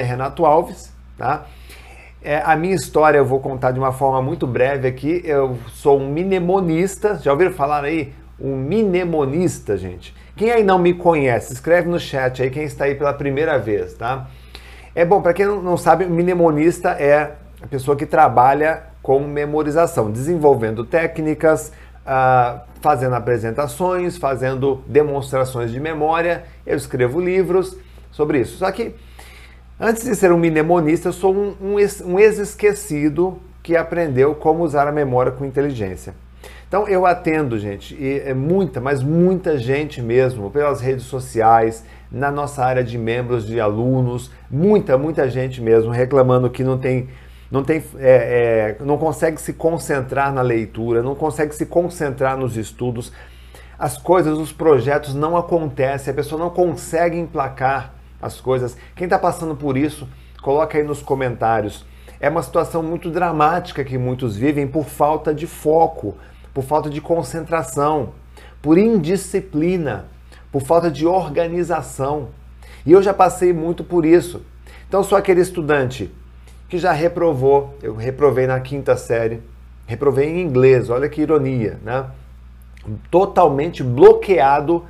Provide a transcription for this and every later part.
é Renato Alves, tá? É, a minha história eu vou contar de uma forma muito breve aqui. Eu sou um mnemonista. Já ouviram falar aí? Um mnemonista, gente. Quem aí não me conhece, escreve no chat aí quem está aí pela primeira vez, tá? É bom, para quem não sabe, mnemonista é a pessoa que trabalha com memorização, desenvolvendo técnicas, uh, fazendo apresentações, fazendo demonstrações de memória. Eu escrevo livros sobre isso. Só que Antes de ser um mnemonista, eu sou um, um, um ex-esquecido que aprendeu como usar a memória com inteligência. Então eu atendo, gente, e é muita, mas muita gente mesmo, pelas redes sociais, na nossa área de membros, de alunos, muita, muita gente mesmo reclamando que não tem, não tem, é, é, não consegue se concentrar na leitura, não consegue se concentrar nos estudos, as coisas, os projetos não acontecem, a pessoa não consegue emplacar as coisas. Quem está passando por isso, coloca aí nos comentários. É uma situação muito dramática que muitos vivem por falta de foco, por falta de concentração, por indisciplina, por falta de organização. E eu já passei muito por isso. Então sou aquele estudante que já reprovou, eu reprovei na quinta série, reprovei em inglês, olha que ironia, né? Totalmente bloqueado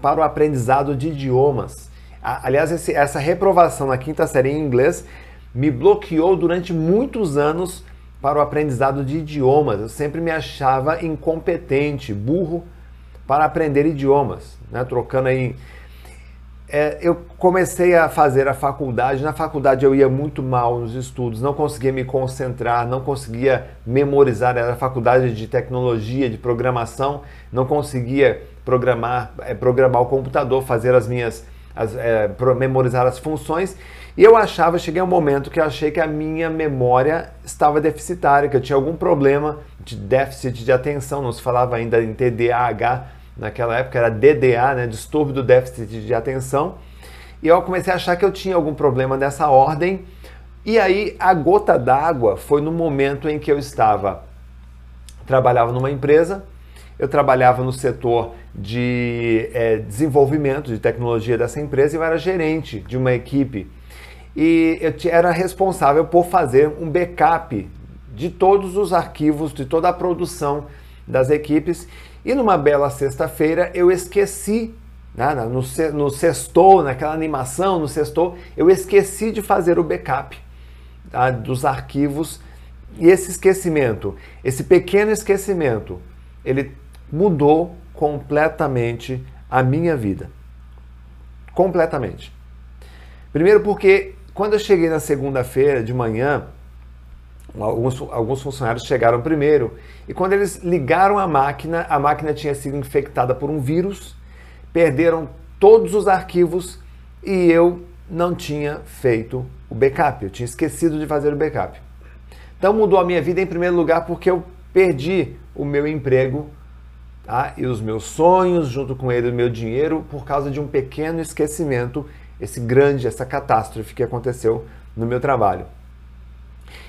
para o aprendizado de idiomas. Aliás, esse, essa reprovação na quinta série em inglês me bloqueou durante muitos anos para o aprendizado de idiomas. Eu sempre me achava incompetente, burro para aprender idiomas, né? trocando aí. É, eu comecei a fazer a faculdade. Na faculdade eu ia muito mal nos estudos, não conseguia me concentrar, não conseguia memorizar. Era faculdade de tecnologia, de programação, não conseguia programar, é, programar o computador, fazer as minhas as, é, memorizar as funções. E eu achava, cheguei a um momento que eu achei que a minha memória estava deficitária, que eu tinha algum problema de déficit de atenção, não se falava ainda em TDAH, naquela época era DDA, né, distúrbio do déficit de atenção. E eu comecei a achar que eu tinha algum problema dessa ordem. E aí a gota d'água foi no momento em que eu estava trabalhava numa empresa eu trabalhava no setor de é, desenvolvimento de tecnologia dessa empresa e eu era gerente de uma equipe. E eu era responsável por fazer um backup de todos os arquivos, de toda a produção das equipes. E numa bela sexta-feira eu esqueci, né, no, no sextou, naquela animação, no sextou, eu esqueci de fazer o backup tá, dos arquivos. E esse esquecimento, esse pequeno esquecimento, ele mudou completamente a minha vida. Completamente. Primeiro porque quando eu cheguei na segunda-feira de manhã, alguns, alguns funcionários chegaram primeiro e quando eles ligaram a máquina, a máquina tinha sido infectada por um vírus, perderam todos os arquivos e eu não tinha feito o backup, eu tinha esquecido de fazer o backup. Então mudou a minha vida em primeiro lugar porque eu perdi o meu emprego tá? e os meus sonhos, junto com ele o meu dinheiro, por causa de um pequeno esquecimento, esse grande, essa catástrofe que aconteceu no meu trabalho.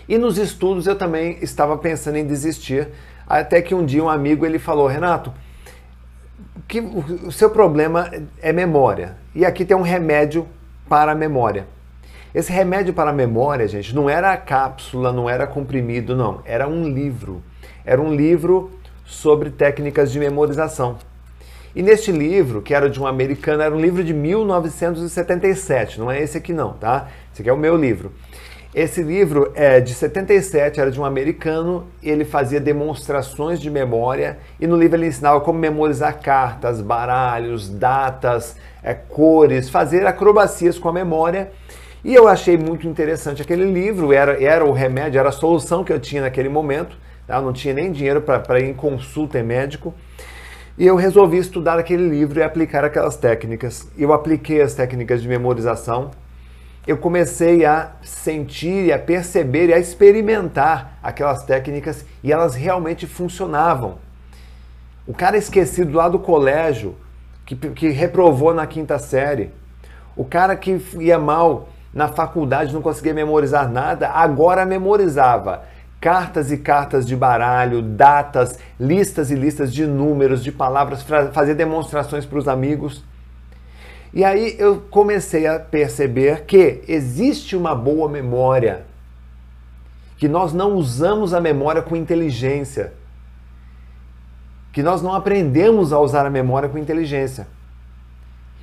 E nos estudos eu também estava pensando em desistir, até que um dia um amigo ele falou, Renato, que o seu problema é memória. E aqui tem um remédio para a memória. Esse remédio para a memória, gente, não era a cápsula, não era comprimido, não. Era um livro. Era um livro sobre técnicas de memorização. E neste livro, que era de um americano, era um livro de 1977, não é esse aqui não, tá? Esse aqui é o meu livro. Esse livro é de 77, era de um americano, ele fazia demonstrações de memória e no livro ele ensinava como memorizar cartas, baralhos, datas, é, cores, fazer acrobacias com a memória. E eu achei muito interessante aquele livro, era, era o remédio, era a solução que eu tinha naquele momento. Tá? Eu não tinha nem dinheiro para ir em consulta em médico. E eu resolvi estudar aquele livro e aplicar aquelas técnicas. Eu apliquei as técnicas de memorização. Eu comecei a sentir e a perceber e a experimentar aquelas técnicas e elas realmente funcionavam. O cara esquecido lá do colégio, que, que reprovou na quinta série, o cara que ia mal na faculdade, não conseguia memorizar nada, agora memorizava cartas e cartas de baralho, datas, listas e listas de números, de palavras, fazer demonstrações para os amigos. E aí eu comecei a perceber que existe uma boa memória, que nós não usamos a memória com inteligência, que nós não aprendemos a usar a memória com inteligência.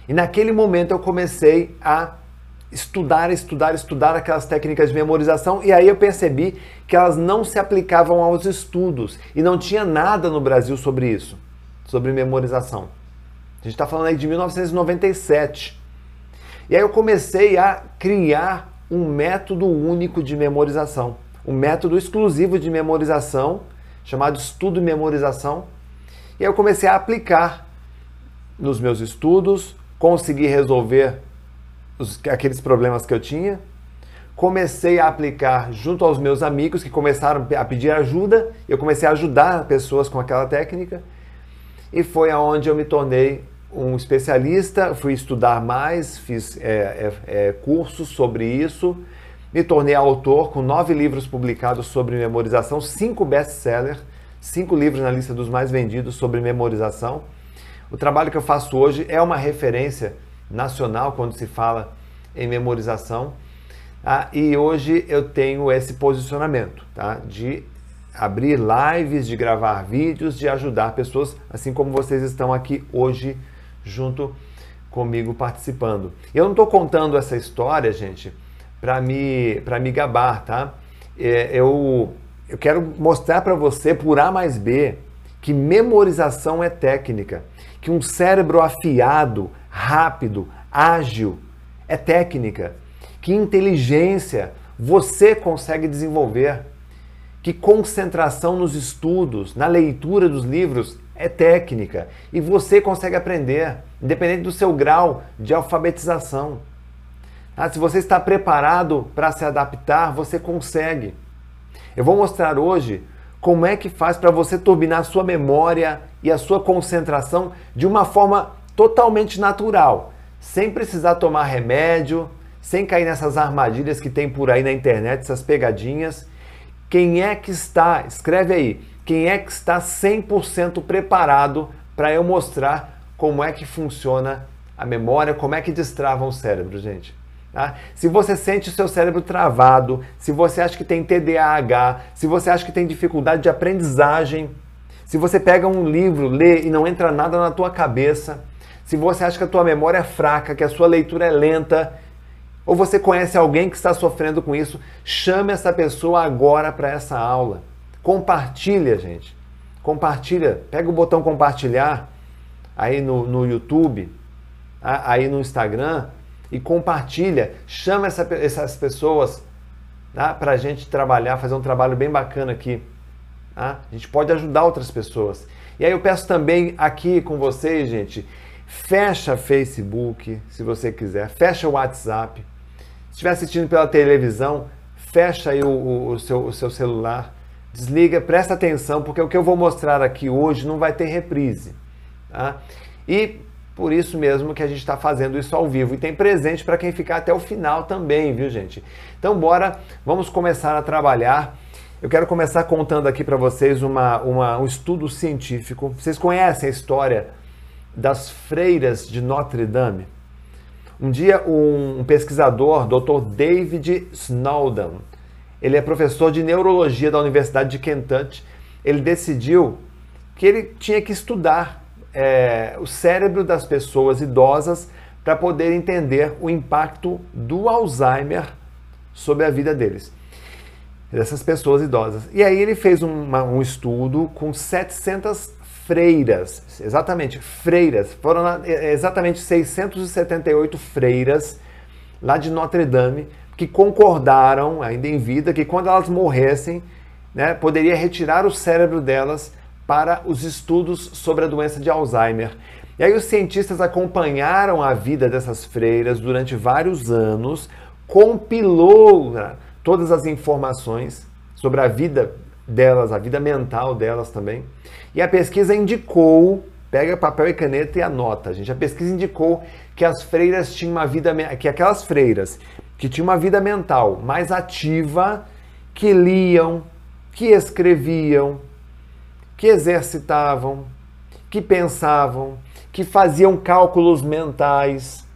E naquele momento eu comecei a estudar, estudar, estudar aquelas técnicas de memorização e aí eu percebi que elas não se aplicavam aos estudos e não tinha nada no Brasil sobre isso, sobre memorização. A gente está falando aí de 1997. E aí eu comecei a criar um método único de memorização, um método exclusivo de memorização, chamado estudo e memorização. E aí eu comecei a aplicar nos meus estudos, consegui resolver os, aqueles problemas que eu tinha. Comecei a aplicar junto aos meus amigos que começaram a pedir ajuda. Eu comecei a ajudar pessoas com aquela técnica. E foi aonde eu me tornei um especialista, fui estudar mais, fiz é, é, é, cursos sobre isso, me tornei autor com nove livros publicados sobre memorização, cinco best-sellers, cinco livros na lista dos mais vendidos sobre memorização. O trabalho que eu faço hoje é uma referência nacional quando se fala em memorização. Ah, e hoje eu tenho esse posicionamento tá? de abrir lives, de gravar vídeos, de ajudar pessoas, assim como vocês estão aqui hoje junto comigo participando. Eu não estou contando essa história, gente, para me, me gabar, tá? É, eu, eu quero mostrar para você, por A mais B, que memorização é técnica, que um cérebro afiado, rápido, ágil é técnica, que inteligência você consegue desenvolver, que concentração nos estudos, na leitura dos livros é técnica e você consegue aprender, independente do seu grau de alfabetização. Ah, se você está preparado para se adaptar, você consegue. Eu vou mostrar hoje como é que faz para você turbinar a sua memória e a sua concentração de uma forma totalmente natural, sem precisar tomar remédio, sem cair nessas armadilhas que tem por aí na internet, essas pegadinhas. Quem é que está, escreve aí, quem é que está 100% preparado para eu mostrar como é que funciona a memória, como é que destrava o cérebro, gente. Tá? Se você sente o seu cérebro travado, se você acha que tem TDAH, se você acha que tem dificuldade de aprendizagem, se você pega um livro, lê e não entra nada na tua cabeça, se você acha que a tua memória é fraca, que a sua leitura é lenta, ou você conhece alguém que está sofrendo com isso, chame essa pessoa agora para essa aula. Compartilha, gente. Compartilha. Pega o botão compartilhar aí no, no YouTube, tá? aí no Instagram e compartilha. Chama essa, essas pessoas tá? para a gente trabalhar, fazer um trabalho bem bacana aqui. Tá? A gente pode ajudar outras pessoas. E aí eu peço também aqui com vocês, gente, fecha Facebook, se você quiser, fecha o WhatsApp. Se estiver assistindo pela televisão, fecha aí o, o, o, seu, o seu celular desliga, presta atenção, porque o que eu vou mostrar aqui hoje não vai ter reprise. Tá? E por isso mesmo que a gente está fazendo isso ao vivo. E tem presente para quem ficar até o final também, viu, gente? Então, bora, vamos começar a trabalhar. Eu quero começar contando aqui para vocês uma, uma, um estudo científico. Vocês conhecem a história das freiras de Notre Dame? Um dia, um, pesquisador, Dr. David Snowden, ele é professor de neurologia da Universidade de Kentucky. Ele decidiu que ele tinha que estudar é, o cérebro das pessoas idosas para poder entender o impacto do Alzheimer sobre a vida deles, dessas pessoas idosas. E aí ele fez uma, um estudo com 700 freiras, exatamente, freiras, foram é, exatamente 678 freiras lá de Notre Dame, que concordaram, ainda em vida, que quando elas morressem, né, poderia retirar o cérebro delas para os estudos sobre a doença de Alzheimer. E aí os cientistas acompanharam a vida dessas freiras durante vários anos, compilou né, todas as informações sobre a vida delas, a vida mental delas também. E a pesquisa indicou, pega papel e caneta e anota, gente. A pesquisa indicou que as freiras tinham uma vida, que aquelas freiras que tinham uma vida mental mais ativa, que liam, que escreviam, que exercitavam, que pensavam, que faziam cálculos mentais,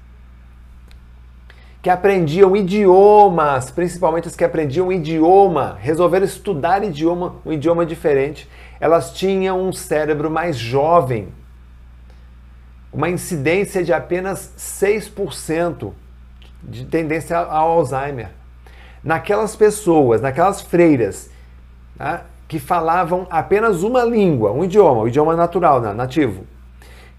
que aprendiam idiomas, principalmente as que aprendiam idioma, resolveram estudar idioma, um idioma diferente, elas tinham um cérebro mais jovem, uma incidência de apenas 6% de tendência ao Alzheimer. Naquelas pessoas, naquelas freiras, tá, que falavam apenas uma língua, um idioma, o idioma natural, né, nativo,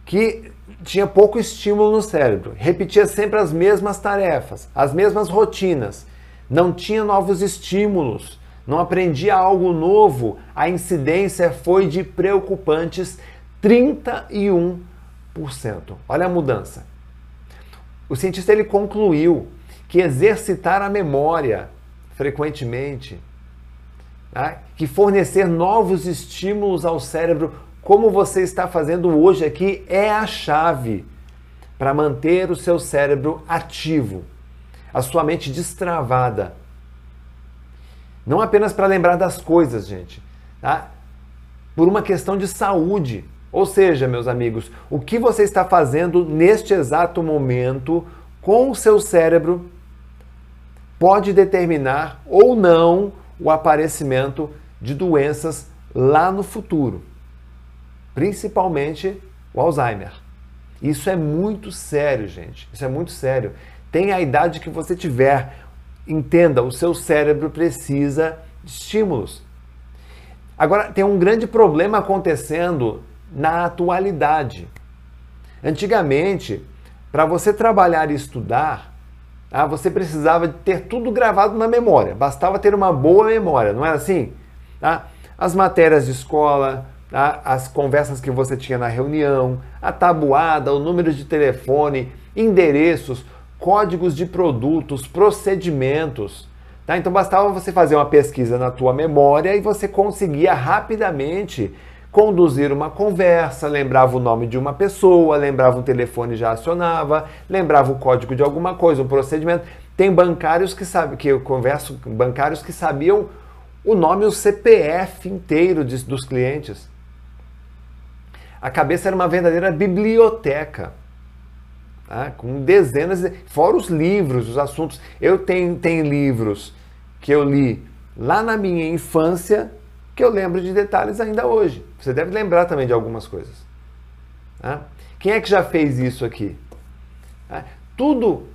que tinha pouco estímulo no cérebro, repetia sempre as mesmas tarefas, as mesmas rotinas, não tinha novos estímulos, não aprendia algo novo, a incidência foi de preocupantes 31%. Olha a mudança. O cientista ele concluiu que exercitar a memória frequentemente, tá? que fornecer novos estímulos ao cérebro como você está fazendo hoje aqui é a chave para manter o seu cérebro ativo, a sua mente destravada. Não apenas para lembrar das coisas, gente, tá? Por uma questão de saúde. Ou seja, meus amigos, o que você está fazendo neste exato momento com o seu cérebro pode determinar ou não o aparecimento de doenças lá no futuro principalmente o Alzheimer. Isso é muito sério, gente. Isso é muito sério. Tem a idade que você tiver, entenda, o seu cérebro precisa de estímulos. Agora, tem um grande problema acontecendo na atualidade. Antigamente, para você trabalhar e estudar, ah, você precisava ter tudo gravado na memória. Bastava ter uma boa memória, não era assim? Ah, as matérias de escola, tá? as conversas que você tinha na reunião, a tabuada, o número de telefone, endereços, códigos de produtos, procedimentos. Tá? Então bastava você fazer uma pesquisa na tua memória e você conseguia rapidamente conduzir uma conversa, lembrava o nome de uma pessoa, lembrava um telefone já acionava, lembrava o código de alguma coisa, um procedimento. Tem bancários que sabem que eu converso, bancários que sabiam o nome o CPF inteiro de, dos clientes. A cabeça era uma verdadeira biblioteca. Tá? Com dezenas, de... fora os livros, os assuntos. Eu tenho, tenho livros que eu li lá na minha infância que eu lembro de detalhes ainda hoje. Você deve lembrar também de algumas coisas. Tá? Quem é que já fez isso aqui? Tá? Tudo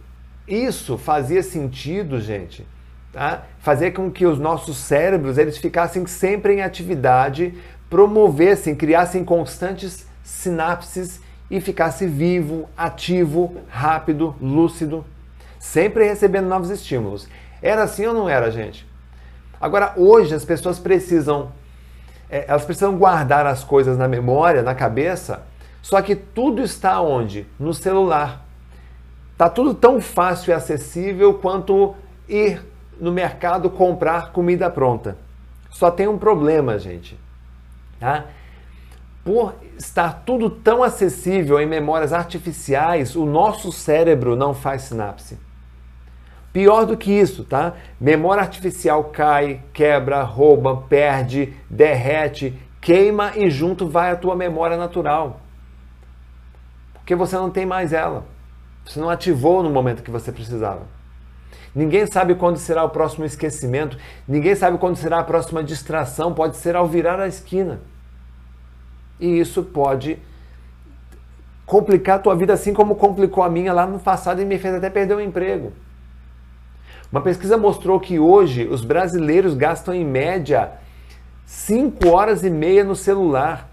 isso fazia sentido, gente. Tá? Fazia com que os nossos cérebros eles ficassem sempre em atividade promovessem, criassem constantes sinapses e ficasse vivo, ativo, rápido, lúcido, sempre recebendo novos estímulos. Era assim ou não era, gente? Agora, hoje as pessoas precisam, é, elas precisam guardar as coisas na memória, na cabeça, só que tudo está onde? No celular. Tá tudo tão fácil e acessível quanto ir no mercado comprar comida pronta. Só tem um problema, gente. Tá? Por estar tudo tão acessível em memórias artificiais, o nosso cérebro não faz sinapse. Pior do que isso, tá? Memória artificial cai, quebra, rouba, perde, derrete, queima e junto vai a tua memória natural. Porque você não tem mais ela. Você não ativou no momento que você precisava. Ninguém sabe quando será o próximo esquecimento, ninguém sabe quando será a próxima distração, pode ser ao virar a esquina. E isso pode complicar a tua vida assim como complicou a minha lá no passado e me fez até perder o emprego. Uma pesquisa mostrou que hoje os brasileiros gastam em média 5 horas e meia no celular.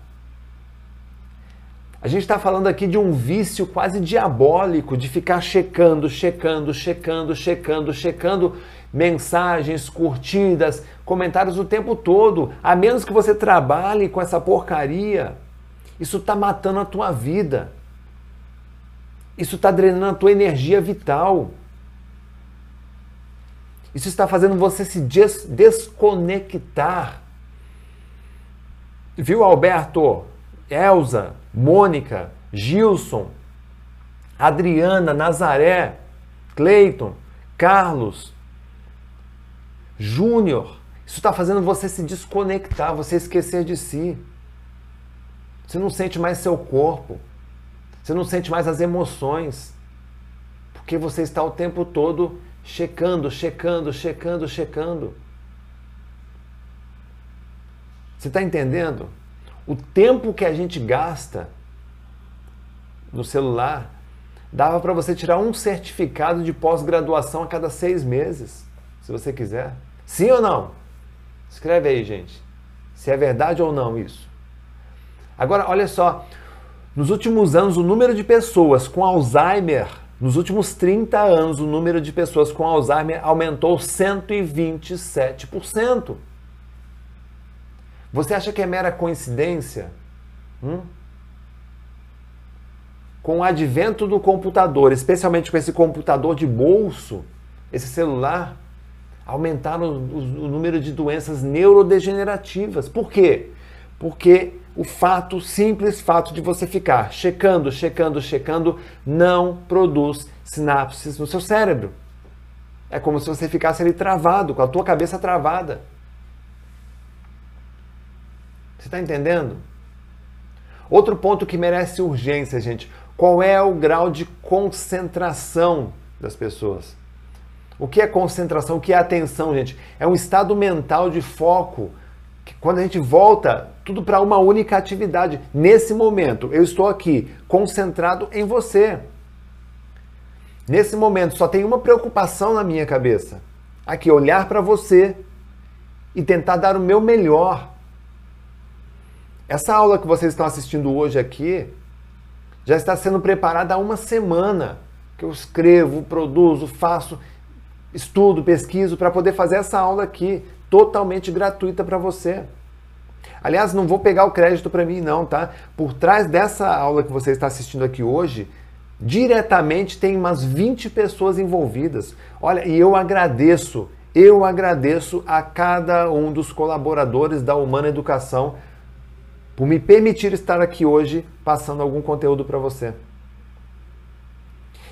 A gente está falando aqui de um vício quase diabólico de ficar checando, checando, checando, checando, checando mensagens, curtidas, comentários o tempo todo, a menos que você trabalhe com essa porcaria. Isso está matando a tua vida. Isso está drenando a tua energia vital. Isso está fazendo você se des desconectar. Viu, Alberto? Elza, Mônica, Gilson, Adriana, Nazaré, Cleiton, Carlos, Júnior. Isso está fazendo você se desconectar, você esquecer de si. Você não sente mais seu corpo. Você não sente mais as emoções. Porque você está o tempo todo checando, checando, checando, checando. Você está entendendo? O tempo que a gente gasta no celular dava para você tirar um certificado de pós-graduação a cada seis meses, se você quiser. Sim ou não? Escreve aí, gente. Se é verdade ou não isso. Agora, olha só. Nos últimos anos, o número de pessoas com Alzheimer, nos últimos 30 anos, o número de pessoas com Alzheimer aumentou 127%. Você acha que é mera coincidência? Hum? Com o advento do computador, especialmente com esse computador de bolso, esse celular, aumentaram o, o, o número de doenças neurodegenerativas. Por quê? Porque o fato, simples fato de você ficar checando, checando, checando, não produz sinapses no seu cérebro. É como se você ficasse ali travado, com a tua cabeça travada. Você está entendendo? Outro ponto que merece urgência, gente. Qual é o grau de concentração das pessoas? O que é concentração? O que é atenção, gente? É um estado mental de foco. Que quando a gente volta tudo para uma única atividade. Nesse momento, eu estou aqui concentrado em você. Nesse momento, só tem uma preocupação na minha cabeça. Aqui, olhar para você e tentar dar o meu melhor essa aula que vocês estão assistindo hoje aqui já está sendo preparada há uma semana que eu escrevo, produzo, faço, estudo, pesquiso para poder fazer essa aula aqui totalmente gratuita para você. Aliás, não vou pegar o crédito para mim não, tá? Por trás dessa aula que você está assistindo aqui hoje, diretamente tem umas 20 pessoas envolvidas. Olha, e eu agradeço, eu agradeço a cada um dos colaboradores da Humana Educação por me permitir estar aqui hoje passando algum conteúdo para você.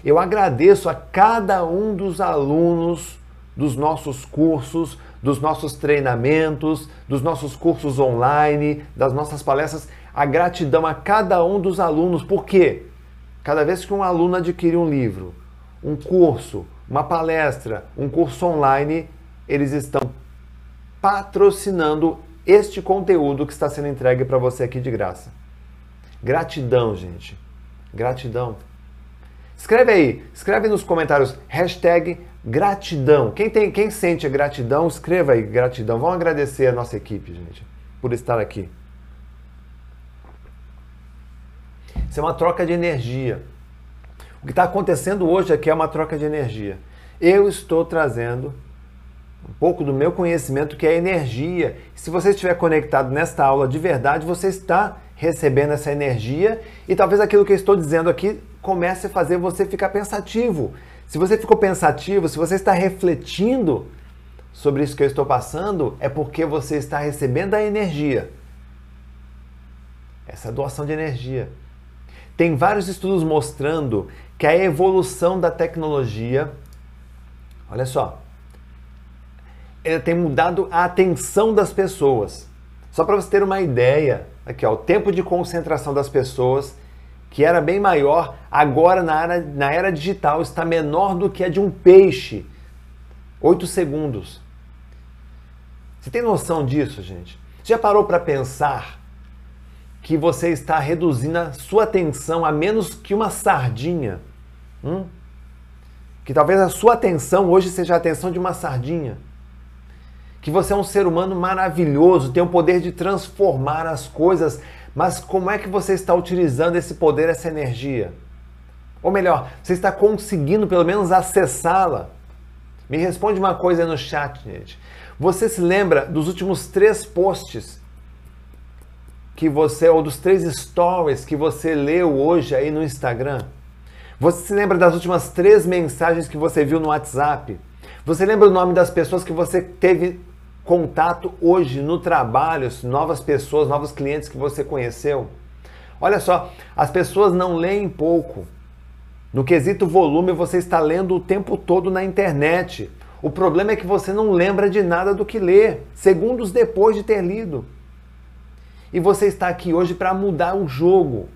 Eu agradeço a cada um dos alunos dos nossos cursos, dos nossos treinamentos, dos nossos cursos online, das nossas palestras. A gratidão a cada um dos alunos, porque cada vez que um aluno adquire um livro, um curso, uma palestra, um curso online, eles estão patrocinando este conteúdo que está sendo entregue para você aqui de graça. Gratidão, gente. Gratidão. Escreve aí, escreve nos comentários, hashtag gratidão. Quem, tem, quem sente a gratidão, escreva aí gratidão. Vamos agradecer a nossa equipe, gente, por estar aqui. Isso é uma troca de energia. O que está acontecendo hoje aqui é uma troca de energia. Eu estou trazendo um pouco do meu conhecimento que é energia. Se você estiver conectado nesta aula de verdade, você está recebendo essa energia e talvez aquilo que eu estou dizendo aqui comece a fazer você ficar pensativo. Se você ficou pensativo, se você está refletindo sobre isso que eu estou passando, é porque você está recebendo a energia. Essa doação de energia. Tem vários estudos mostrando que a evolução da tecnologia, olha só, ela tem mudado a atenção das pessoas. Só para você ter uma ideia, aqui ó, o tempo de concentração das pessoas, que era bem maior, agora na era, na era digital está menor do que a de um peixe. 8 segundos. Você tem noção disso, gente? Já parou para pensar que você está reduzindo a sua atenção a menos que uma sardinha? Hum? Que talvez a sua atenção hoje seja a atenção de uma sardinha que você é um ser humano maravilhoso, tem o poder de transformar as coisas, mas como é que você está utilizando esse poder, essa energia? Ou melhor, você está conseguindo pelo menos acessá-la? Me responde uma coisa no chat, gente. Você se lembra dos últimos três posts que você, ou dos três stories que você leu hoje aí no Instagram? Você se lembra das últimas três mensagens que você viu no WhatsApp? Você lembra o nome das pessoas que você teve contato hoje no trabalho, novas pessoas, novos clientes que você conheceu. Olha só, as pessoas não leem pouco. No quesito volume, você está lendo o tempo todo na internet. O problema é que você não lembra de nada do que lê, segundos depois de ter lido. E você está aqui hoje para mudar o jogo.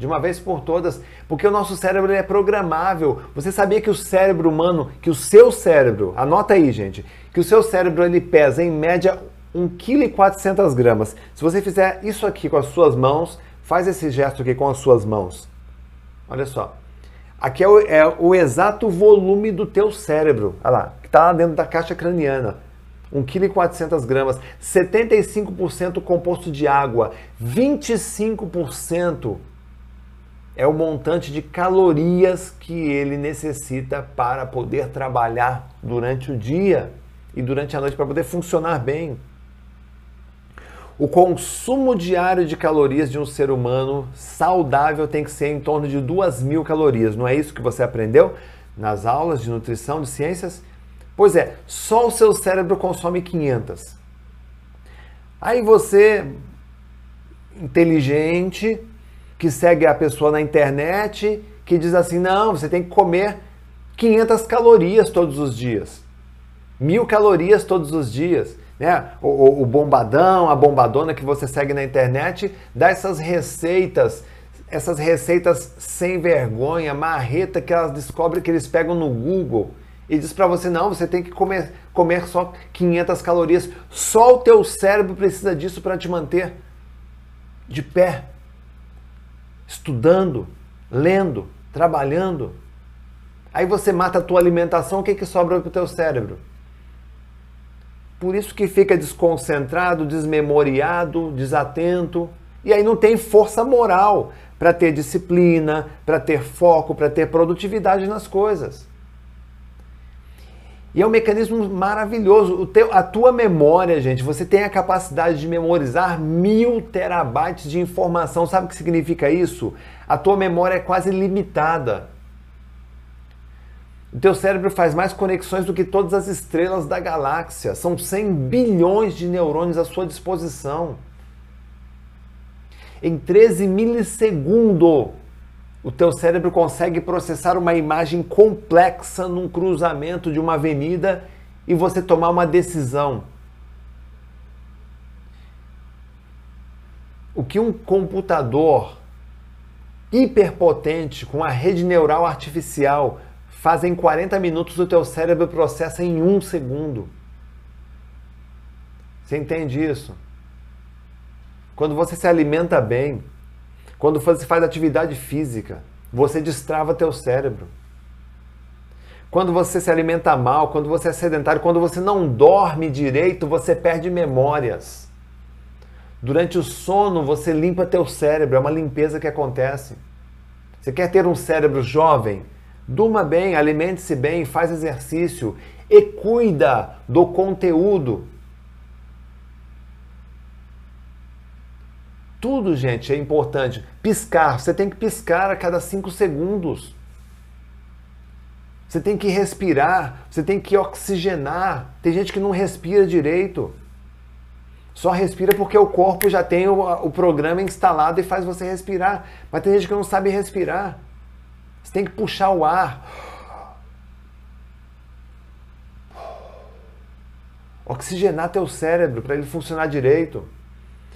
De uma vez por todas, porque o nosso cérebro é programável. Você sabia que o cérebro humano, que o seu cérebro, anota aí, gente, que o seu cérebro ele pesa em média 1,4 kg. Se você fizer isso aqui com as suas mãos, faz esse gesto aqui com as suas mãos. Olha só. Aqui é o, é o exato volume do teu cérebro. Olha lá, que está lá dentro da caixa craniana. 1,4 kg, 75% composto de água, 25% é o montante de calorias que ele necessita para poder trabalhar durante o dia e durante a noite para poder funcionar bem. O consumo diário de calorias de um ser humano saudável tem que ser em torno de 2 mil calorias. Não é isso que você aprendeu nas aulas de nutrição, de ciências? Pois é, só o seu cérebro consome 500. Aí você, inteligente, que segue a pessoa na internet, que diz assim: não, você tem que comer 500 calorias todos os dias, mil calorias todos os dias né? O, o, bombadão, a bombadona que você segue na internet, dá essas receitas, essas receitas sem vergonha, marreta que elas descobrem que eles pegam no Google e diz para você não, você tem que comer, comer só 500 calorias. Só o teu cérebro precisa disso para te manter de pé, estudando, lendo, trabalhando. Aí você mata a tua alimentação, o que, que sobra para o teu cérebro? Por isso que fica desconcentrado, desmemoriado, desatento. E aí não tem força moral para ter disciplina, para ter foco, para ter produtividade nas coisas. E é um mecanismo maravilhoso. Teu, a tua memória, gente, você tem a capacidade de memorizar mil terabytes de informação. Sabe o que significa isso? A tua memória é quase limitada. O teu cérebro faz mais conexões do que todas as estrelas da galáxia. São 100 bilhões de neurônios à sua disposição. Em 13 milissegundos, o teu cérebro consegue processar uma imagem complexa num cruzamento de uma avenida e você tomar uma decisão. O que um computador hiperpotente com a rede neural artificial fazem 40 minutos, o teu cérebro processa em um segundo. Você entende isso? Quando você se alimenta bem, quando você faz atividade física, você destrava teu cérebro. Quando você se alimenta mal, quando você é sedentário, quando você não dorme direito, você perde memórias. Durante o sono, você limpa teu cérebro, é uma limpeza que acontece. Você quer ter um cérebro jovem? Durma bem, alimente-se bem, faz exercício e cuida do conteúdo. Tudo, gente, é importante. Piscar, você tem que piscar a cada cinco segundos. Você tem que respirar, você tem que oxigenar. Tem gente que não respira direito. Só respira porque o corpo já tem o, o programa instalado e faz você respirar. Mas tem gente que não sabe respirar. Você tem que puxar o ar. Oxigenar teu cérebro para ele funcionar direito.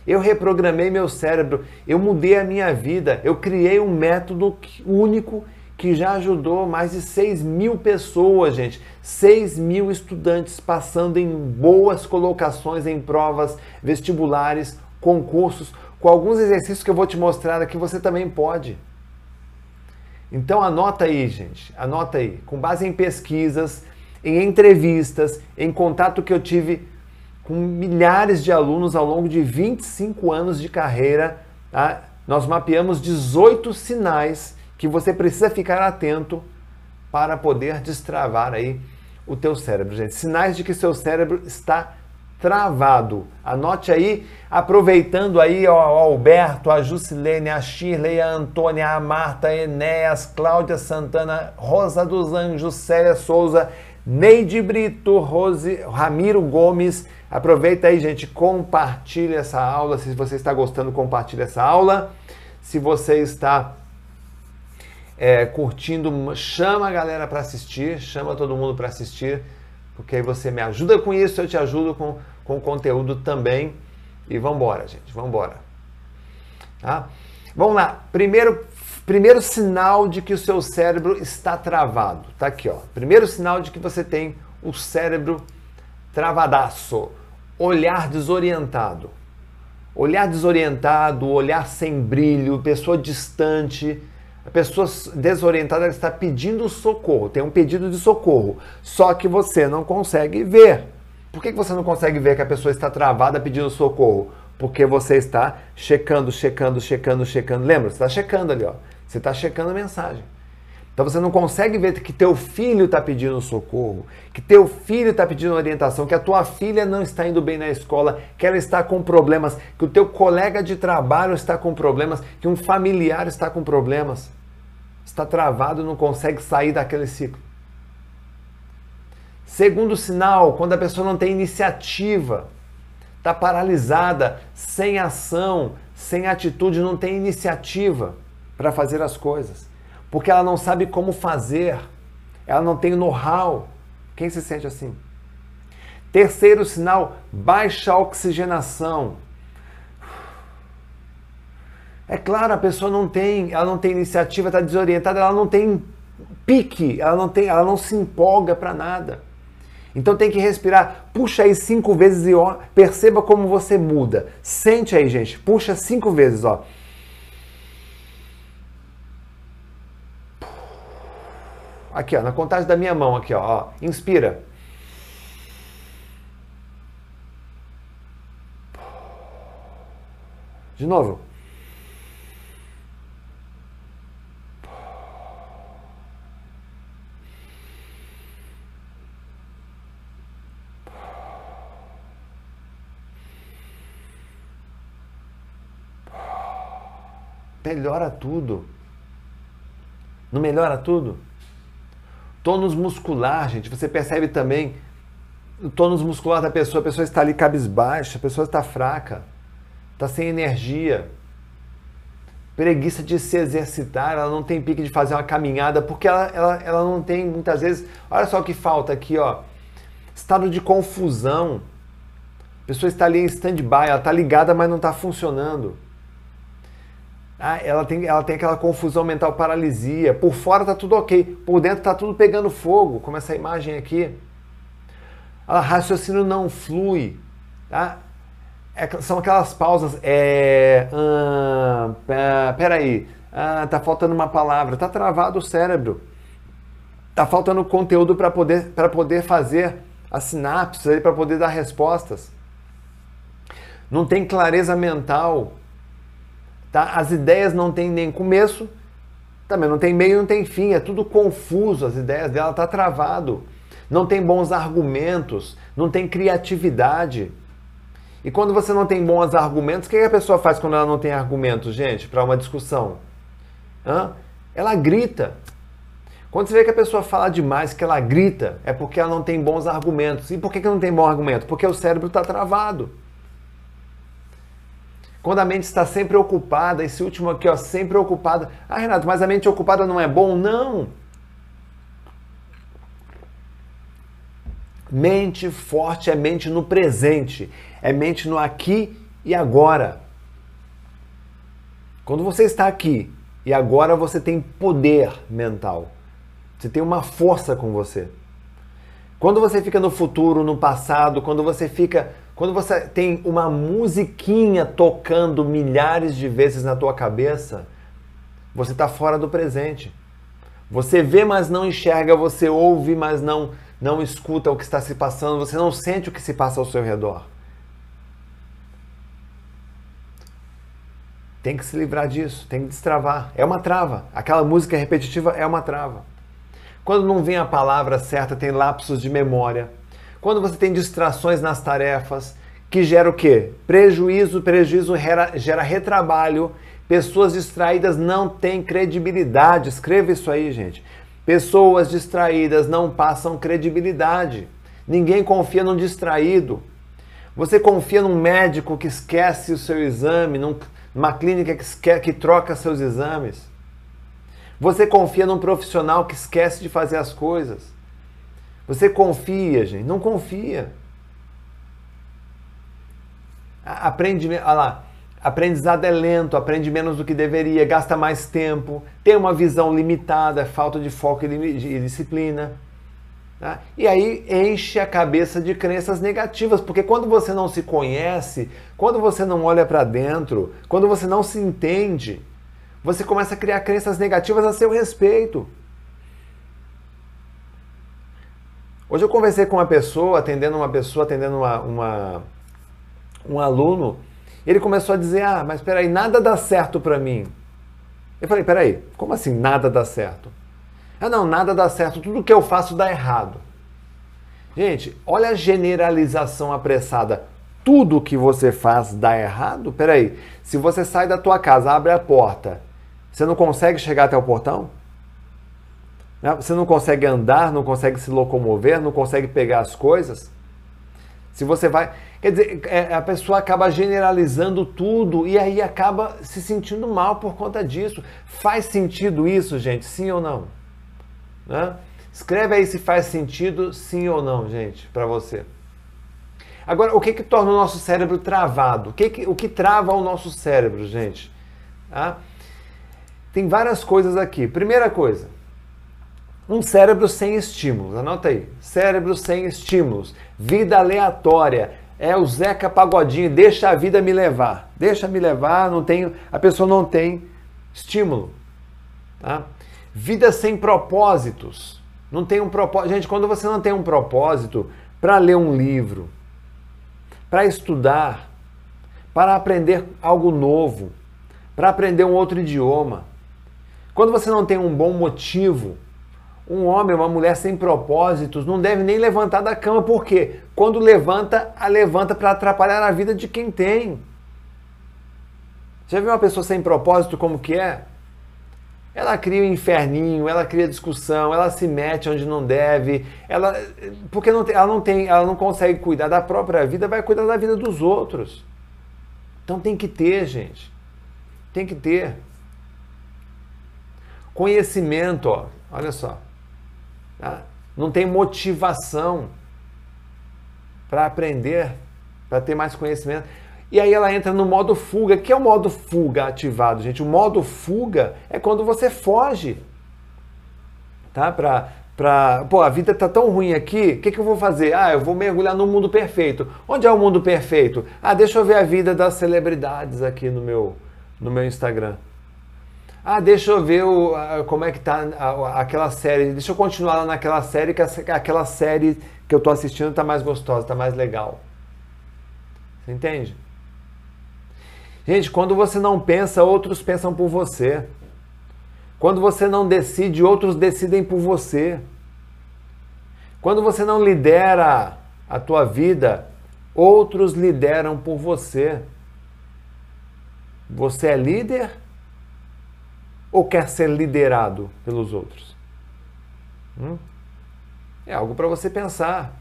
Eu reprogramei meu cérebro, eu mudei a minha vida, eu criei um método único que já ajudou mais de 6 mil pessoas, gente. 6 mil estudantes passando em boas colocações em provas vestibulares, concursos, com alguns exercícios que eu vou te mostrar aqui, você também pode. Então anota aí, gente, anota aí, com base em pesquisas, em entrevistas, em contato que eu tive com milhares de alunos ao longo de 25 anos de carreira, tá? nós mapeamos 18 sinais que você precisa ficar atento para poder destravar aí o teu cérebro, gente. Sinais de que seu cérebro está travado. Anote aí, aproveitando aí o Alberto, a Jusilene, a Shirley, a Antônia, a Marta, a Enéas, Cláudia Santana, Rosa dos Anjos, Célia Souza, Neide Brito, Rose, Ramiro Gomes. Aproveita aí, gente, compartilha essa aula. Se você está gostando, compartilha essa aula. Se você está é, curtindo, chama a galera para assistir, chama todo mundo para assistir, porque aí você me ajuda com isso, eu te ajudo com com conteúdo também. E vamos embora, gente, vamos embora. Tá? Vamos lá. Primeiro, primeiro sinal de que o seu cérebro está travado. Tá aqui, ó. Primeiro sinal de que você tem o cérebro travadaço. Olhar desorientado. Olhar desorientado, olhar sem brilho, pessoa distante. A pessoa desorientada está pedindo socorro, tem um pedido de socorro, só que você não consegue ver. Por que você não consegue ver que a pessoa está travada pedindo socorro? Porque você está checando, checando, checando, checando. Lembra? Você está checando ali, ó. Você está checando a mensagem. Então você não consegue ver que teu filho está pedindo socorro, que teu filho está pedindo orientação, que a tua filha não está indo bem na escola, que ela está com problemas, que o teu colega de trabalho está com problemas, que um familiar está com problemas. Está travado, não consegue sair daquele ciclo. Segundo sinal, quando a pessoa não tem iniciativa, está paralisada, sem ação, sem atitude, não tem iniciativa para fazer as coisas porque ela não sabe como fazer, ela não tem know-how. Quem se sente assim? Terceiro sinal, baixa oxigenação. É claro, a pessoa não tem, ela não tem iniciativa, está desorientada, ela não tem pique, ela não tem, ela não se empolga para nada. Então tem que respirar. Puxa aí cinco vezes e ó, perceba como você muda. Sente aí, gente. Puxa cinco vezes, ó. Aqui, ó, na contagem da minha mão, aqui, ó, ó. Inspira. De novo. Melhora tudo. Não melhora tudo? Tônus muscular, gente, você percebe também o tônus muscular da pessoa, a pessoa está ali cabisbaixa, a pessoa está fraca, está sem energia, preguiça de se exercitar, ela não tem pique de fazer uma caminhada, porque ela, ela, ela não tem, muitas vezes, olha só o que falta aqui, ó, estado de confusão, a pessoa está ali em stand-by, ela está ligada, mas não está funcionando. Ah, ela, tem, ela tem aquela confusão mental, paralisia. Por fora tá tudo ok, por dentro tá tudo pegando fogo, como essa imagem aqui. O raciocínio não flui. Tá? É, são aquelas pausas. É, ah, peraí, ah, tá faltando uma palavra, tá travado o cérebro. Tá faltando conteúdo para poder, poder fazer as sinapses, para poder dar respostas. Não tem clareza mental Tá? As ideias não têm nem começo, também não tem meio, não tem fim, é tudo confuso, as ideias dela tá travado. Não tem bons argumentos, não tem criatividade. E quando você não tem bons argumentos, o que a pessoa faz quando ela não tem argumentos, gente, para uma discussão? Hã? Ela grita. Quando você vê que a pessoa fala demais, que ela grita, é porque ela não tem bons argumentos. E por que, que não tem bom argumento? Porque o cérebro está travado. Quando a mente está sempre ocupada, esse último aqui, ó, sempre ocupada. Ah, Renato, mas a mente ocupada não é bom? Não! Mente forte é mente no presente, é mente no aqui e agora. Quando você está aqui e agora você tem poder mental, você tem uma força com você. Quando você fica no futuro, no passado, quando você fica quando você tem uma musiquinha tocando milhares de vezes na tua cabeça, você está fora do presente. Você vê, mas não enxerga, você ouve, mas não, não escuta o que está se passando, você não sente o que se passa ao seu redor. Tem que se livrar disso, tem que destravar. É uma trava. Aquela música repetitiva é uma trava. Quando não vem a palavra certa, tem lapsos de memória quando você tem distrações nas tarefas, que gera o quê? Prejuízo, prejuízo gera, retrabalho. Pessoas distraídas não têm credibilidade. Escreva isso aí, gente. Pessoas distraídas não passam credibilidade. Ninguém confia num distraído. Você confia num médico que esquece o seu exame, numa clínica que, que troca seus exames. Você confia num profissional que esquece de fazer as coisas. Você confia, gente? Não confia. Aprende, olha lá. aprendizado é lento, aprende menos do que deveria, gasta mais tempo, tem uma visão limitada, falta de foco e disciplina. Tá? E aí enche a cabeça de crenças negativas, porque quando você não se conhece, quando você não olha para dentro, quando você não se entende, você começa a criar crenças negativas a seu respeito. Hoje eu conversei com uma pessoa, atendendo uma pessoa, atendendo uma, uma um aluno, ele começou a dizer: Ah, mas peraí, nada dá certo para mim. Eu falei: Peraí, como assim nada dá certo? Ah, não, nada dá certo, tudo que eu faço dá errado. Gente, olha a generalização apressada. Tudo que você faz dá errado? Peraí, se você sai da tua casa, abre a porta, você não consegue chegar até o portão? Né? Você não consegue andar, não consegue se locomover, não consegue pegar as coisas? Se você vai. Quer dizer, é, a pessoa acaba generalizando tudo e aí acaba se sentindo mal por conta disso. Faz sentido isso, gente? Sim ou não? Né? Escreve aí se faz sentido, sim ou não, gente, para você. Agora, o que, que torna o nosso cérebro travado? O que, que, o que trava o nosso cérebro, gente? Tá? Tem várias coisas aqui. Primeira coisa, um cérebro sem estímulos. Anota aí. Cérebro sem estímulos. Vida aleatória. É o Zeca Pagodinho. Deixa a vida me levar. Deixa me levar. Não tenho. A pessoa não tem estímulo. Tá? Vida sem propósitos. Não tem um propósito. Gente, quando você não tem um propósito para ler um livro, para estudar, para aprender algo novo, para aprender um outro idioma, quando você não tem um bom motivo, um homem, uma mulher sem propósitos não deve nem levantar da cama, porque quando levanta, a levanta para atrapalhar a vida de quem tem. Já viu uma pessoa sem propósito como que é? Ela cria um inferninho, ela cria discussão, ela se mete onde não deve, ela porque não tem, ela não tem, ela não consegue cuidar da própria vida, vai cuidar da vida dos outros. Então tem que ter, gente. Tem que ter. Conhecimento, ó, olha só. Tá? Não tem motivação para aprender, para ter mais conhecimento. E aí ela entra no modo fuga. Que é o modo fuga ativado, gente? O modo fuga é quando você foge. Tá? Pra, pra, pô, a vida tá tão ruim aqui, o que, que eu vou fazer? Ah, eu vou mergulhar no mundo perfeito. Onde é o mundo perfeito? Ah, deixa eu ver a vida das celebridades aqui no meu, no meu Instagram. Ah, deixa eu ver o, como é que tá aquela série. Deixa eu continuar lá naquela série, que aquela série que eu tô assistindo tá mais gostosa, tá mais legal. Você entende? Gente, quando você não pensa, outros pensam por você. Quando você não decide, outros decidem por você. Quando você não lidera a tua vida, outros lideram por você. Você é líder ou quer ser liderado pelos outros? Hum? É algo para você pensar.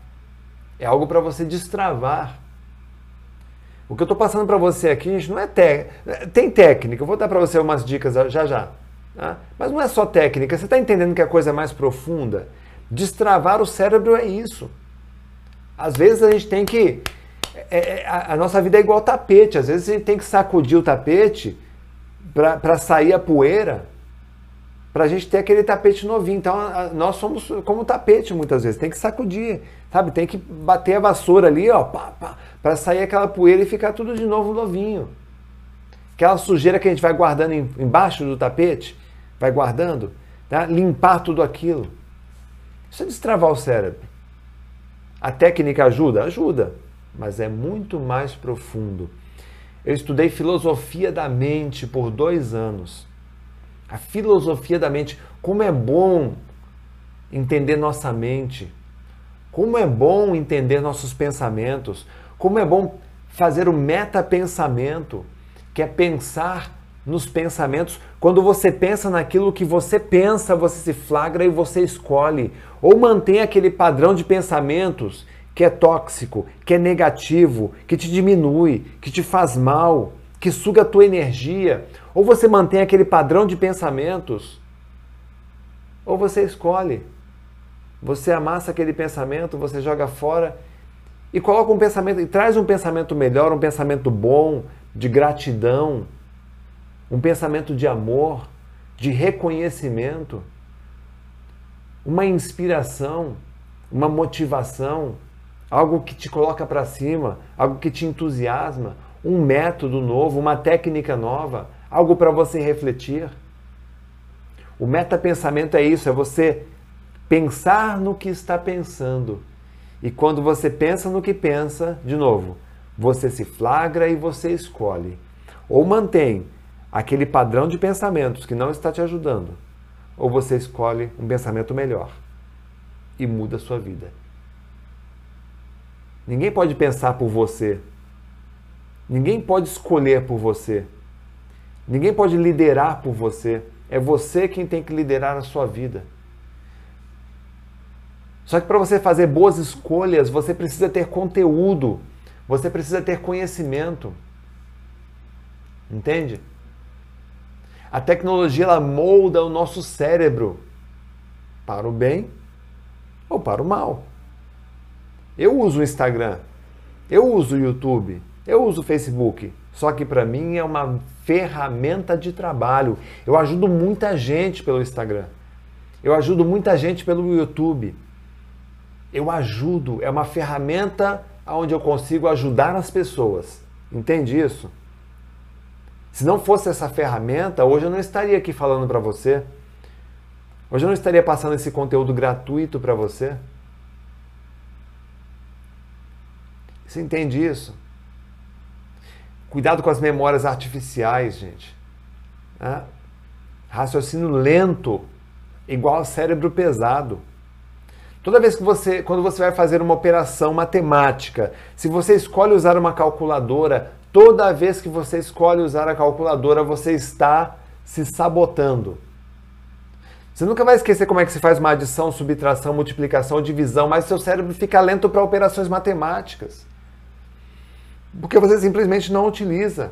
É algo para você destravar. O que eu estou passando para você aqui, gente, não é técnica. Tem técnica, eu vou dar para você umas dicas já já. Tá? Mas não é só técnica, você está entendendo que a coisa é mais profunda? Destravar o cérebro é isso. Às vezes a gente tem que. É, é, a, a, nossa vida é igual tapete, às vezes a gente tem que sacudir o tapete para sair a poeira, para a gente ter aquele tapete novinho. Então, a, nós somos como tapete muitas vezes, tem que sacudir, sabe? Tem que bater a vassoura ali, ó, para sair aquela poeira e ficar tudo de novo novinho. Aquela sujeira que a gente vai guardando em, embaixo do tapete, vai guardando, tá? limpar tudo aquilo. Isso é destravar o cérebro. A técnica ajuda? Ajuda, mas é muito mais profundo. Eu estudei filosofia da mente por dois anos. A filosofia da mente. Como é bom entender nossa mente. Como é bom entender nossos pensamentos. Como é bom fazer o metapensamento, que é pensar nos pensamentos. Quando você pensa naquilo que você pensa, você se flagra e você escolhe. Ou mantém aquele padrão de pensamentos que é tóxico, que é negativo, que te diminui, que te faz mal, que suga a tua energia, ou você mantém aquele padrão de pensamentos, ou você escolhe. Você amassa aquele pensamento, você joga fora e coloca um pensamento e traz um pensamento melhor, um pensamento bom, de gratidão, um pensamento de amor, de reconhecimento, uma inspiração, uma motivação, algo que te coloca para cima, algo que te entusiasma, um método novo, uma técnica nova, algo para você refletir. O metapensamento é isso, é você pensar no que está pensando. E quando você pensa no que pensa, de novo, você se flagra e você escolhe. Ou mantém aquele padrão de pensamentos que não está te ajudando, ou você escolhe um pensamento melhor e muda a sua vida. Ninguém pode pensar por você. Ninguém pode escolher por você. Ninguém pode liderar por você. É você quem tem que liderar a sua vida. Só que para você fazer boas escolhas, você precisa ter conteúdo, você precisa ter conhecimento. Entende? A tecnologia ela molda o nosso cérebro para o bem ou para o mal. Eu uso o Instagram, eu uso o YouTube, eu uso o Facebook. Só que para mim é uma ferramenta de trabalho. Eu ajudo muita gente pelo Instagram. Eu ajudo muita gente pelo YouTube. Eu ajudo, é uma ferramenta onde eu consigo ajudar as pessoas. Entende isso? Se não fosse essa ferramenta, hoje eu não estaria aqui falando para você. Hoje eu não estaria passando esse conteúdo gratuito para você. Você entende isso? Cuidado com as memórias artificiais, gente. Ah, raciocínio lento, igual ao cérebro pesado. Toda vez que você, quando você vai fazer uma operação matemática, se você escolhe usar uma calculadora, Toda vez que você escolhe usar a calculadora, você está se sabotando. Você nunca vai esquecer como é que se faz uma adição, subtração, multiplicação, divisão, mas seu cérebro fica lento para operações matemáticas. Porque você simplesmente não utiliza.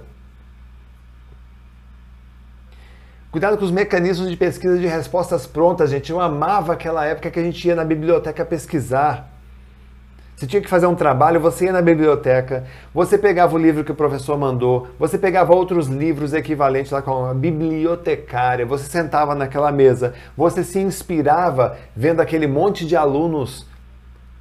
Cuidado com os mecanismos de pesquisa de respostas prontas, gente. Eu amava aquela época que a gente ia na biblioteca pesquisar. Você tinha que fazer um trabalho, você ia na biblioteca, você pegava o livro que o professor mandou, você pegava outros livros equivalentes lá com a bibliotecária, você sentava naquela mesa, você se inspirava vendo aquele monte de alunos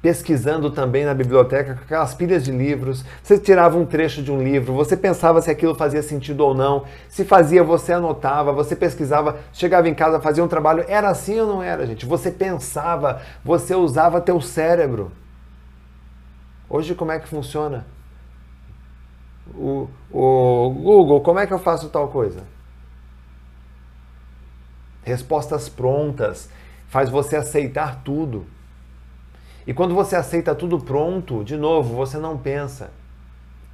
pesquisando também na biblioteca com aquelas pilhas de livros, você tirava um trecho de um livro, você pensava se aquilo fazia sentido ou não, se fazia, você anotava, você pesquisava, chegava em casa, fazia um trabalho, era assim ou não era, gente? Você pensava, você usava teu cérebro. Hoje, como é que funciona? O, o Google, como é que eu faço tal coisa? Respostas prontas, faz você aceitar tudo. E quando você aceita tudo pronto, de novo, você não pensa.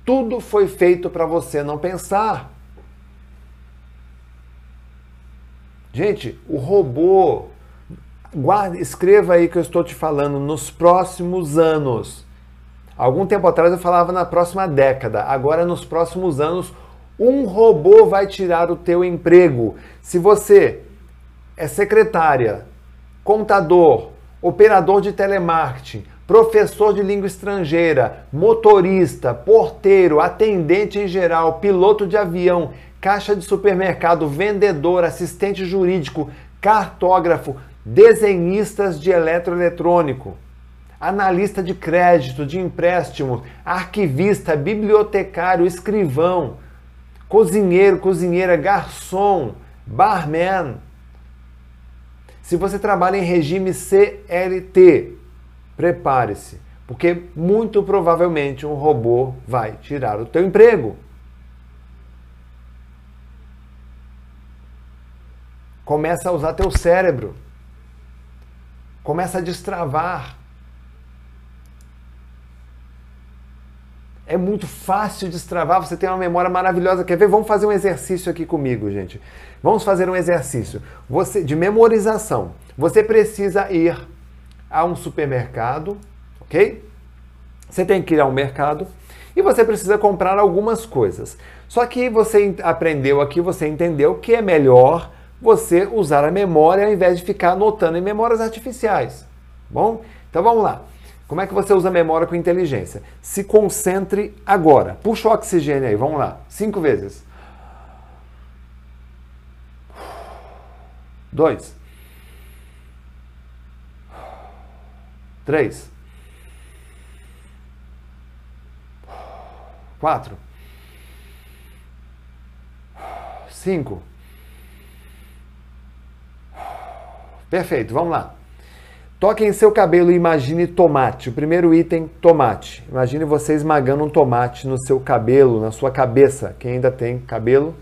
Tudo foi feito para você não pensar. Gente, o robô, guarda, escreva aí que eu estou te falando, nos próximos anos, Algum tempo atrás eu falava na próxima década, agora nos próximos anos um robô vai tirar o teu emprego. Se você é secretária, contador, operador de telemarketing, professor de língua estrangeira, motorista, porteiro, atendente em geral, piloto de avião, caixa de supermercado, vendedor, assistente jurídico, cartógrafo, desenhistas de eletroeletrônico analista de crédito, de empréstimo, arquivista, bibliotecário, escrivão, cozinheiro, cozinheira, garçom, barman. Se você trabalha em regime CLT, prepare-se, porque muito provavelmente um robô vai tirar o teu emprego. Começa a usar teu cérebro. Começa a destravar. É muito fácil destravar, você tem uma memória maravilhosa. Quer ver? Vamos fazer um exercício aqui comigo, gente. Vamos fazer um exercício você, de memorização. Você precisa ir a um supermercado, ok? Você tem que ir ao mercado e você precisa comprar algumas coisas. Só que você aprendeu aqui, você entendeu que é melhor você usar a memória ao invés de ficar anotando em memórias artificiais. Bom, então vamos lá. Como é que você usa memória com inteligência? Se concentre agora. Puxa o oxigênio aí, vamos lá. Cinco vezes. Dois. Três. Quatro. Cinco. Perfeito, vamos lá. Toque em seu cabelo e imagine tomate. O primeiro item, tomate. Imagine você esmagando um tomate no seu cabelo, na sua cabeça. Quem ainda tem cabelo,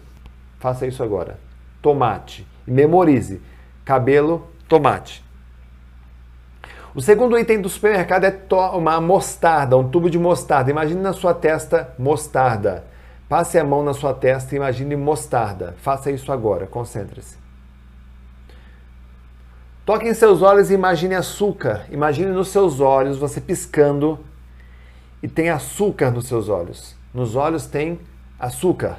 faça isso agora. Tomate. E memorize. Cabelo, tomate. O segundo item do supermercado é uma mostarda, um tubo de mostarda. Imagine na sua testa mostarda. Passe a mão na sua testa e imagine mostarda. Faça isso agora, concentre-se. Toque em seus olhos e imagine açúcar. Imagine nos seus olhos você piscando e tem açúcar nos seus olhos. Nos olhos tem açúcar.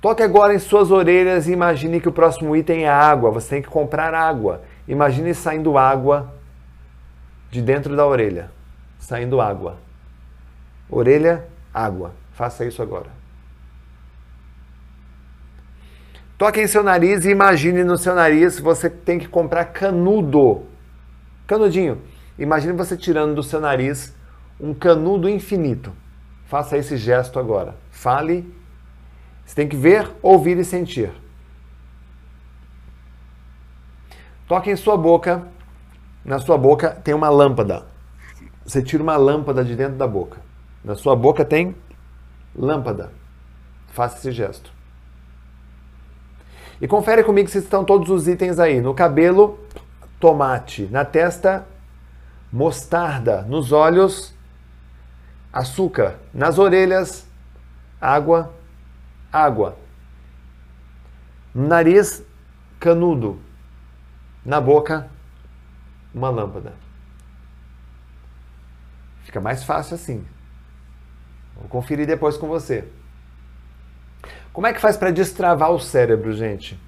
Toque agora em suas orelhas e imagine que o próximo item é água. Você tem que comprar água. Imagine saindo água de dentro da orelha. Saindo água. Orelha, água. Faça isso agora. Toque em seu nariz e imagine no seu nariz você tem que comprar canudo. Canudinho. Imagine você tirando do seu nariz um canudo infinito. Faça esse gesto agora. Fale. Você tem que ver, ouvir e sentir. Toque em sua boca. Na sua boca tem uma lâmpada. Você tira uma lâmpada de dentro da boca. Na sua boca tem lâmpada. Faça esse gesto. E confere comigo se estão todos os itens aí. No cabelo, tomate. Na testa, mostarda. Nos olhos, açúcar. Nas orelhas, água, água. Nariz, canudo. Na boca, uma lâmpada. Fica mais fácil assim. Vou conferir depois com você. Como é que faz para destravar o cérebro, gente?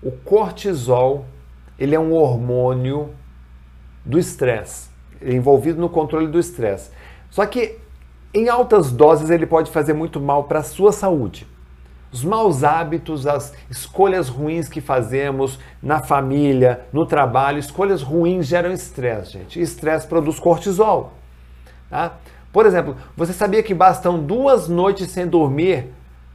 O cortisol, ele é um hormônio do estresse, envolvido no controle do estresse. Só que em altas doses ele pode fazer muito mal para a sua saúde. Os maus hábitos, as escolhas ruins que fazemos na família, no trabalho, escolhas ruins geram estresse, gente. Estresse produz cortisol. Tá? Por exemplo, você sabia que bastam duas noites sem dormir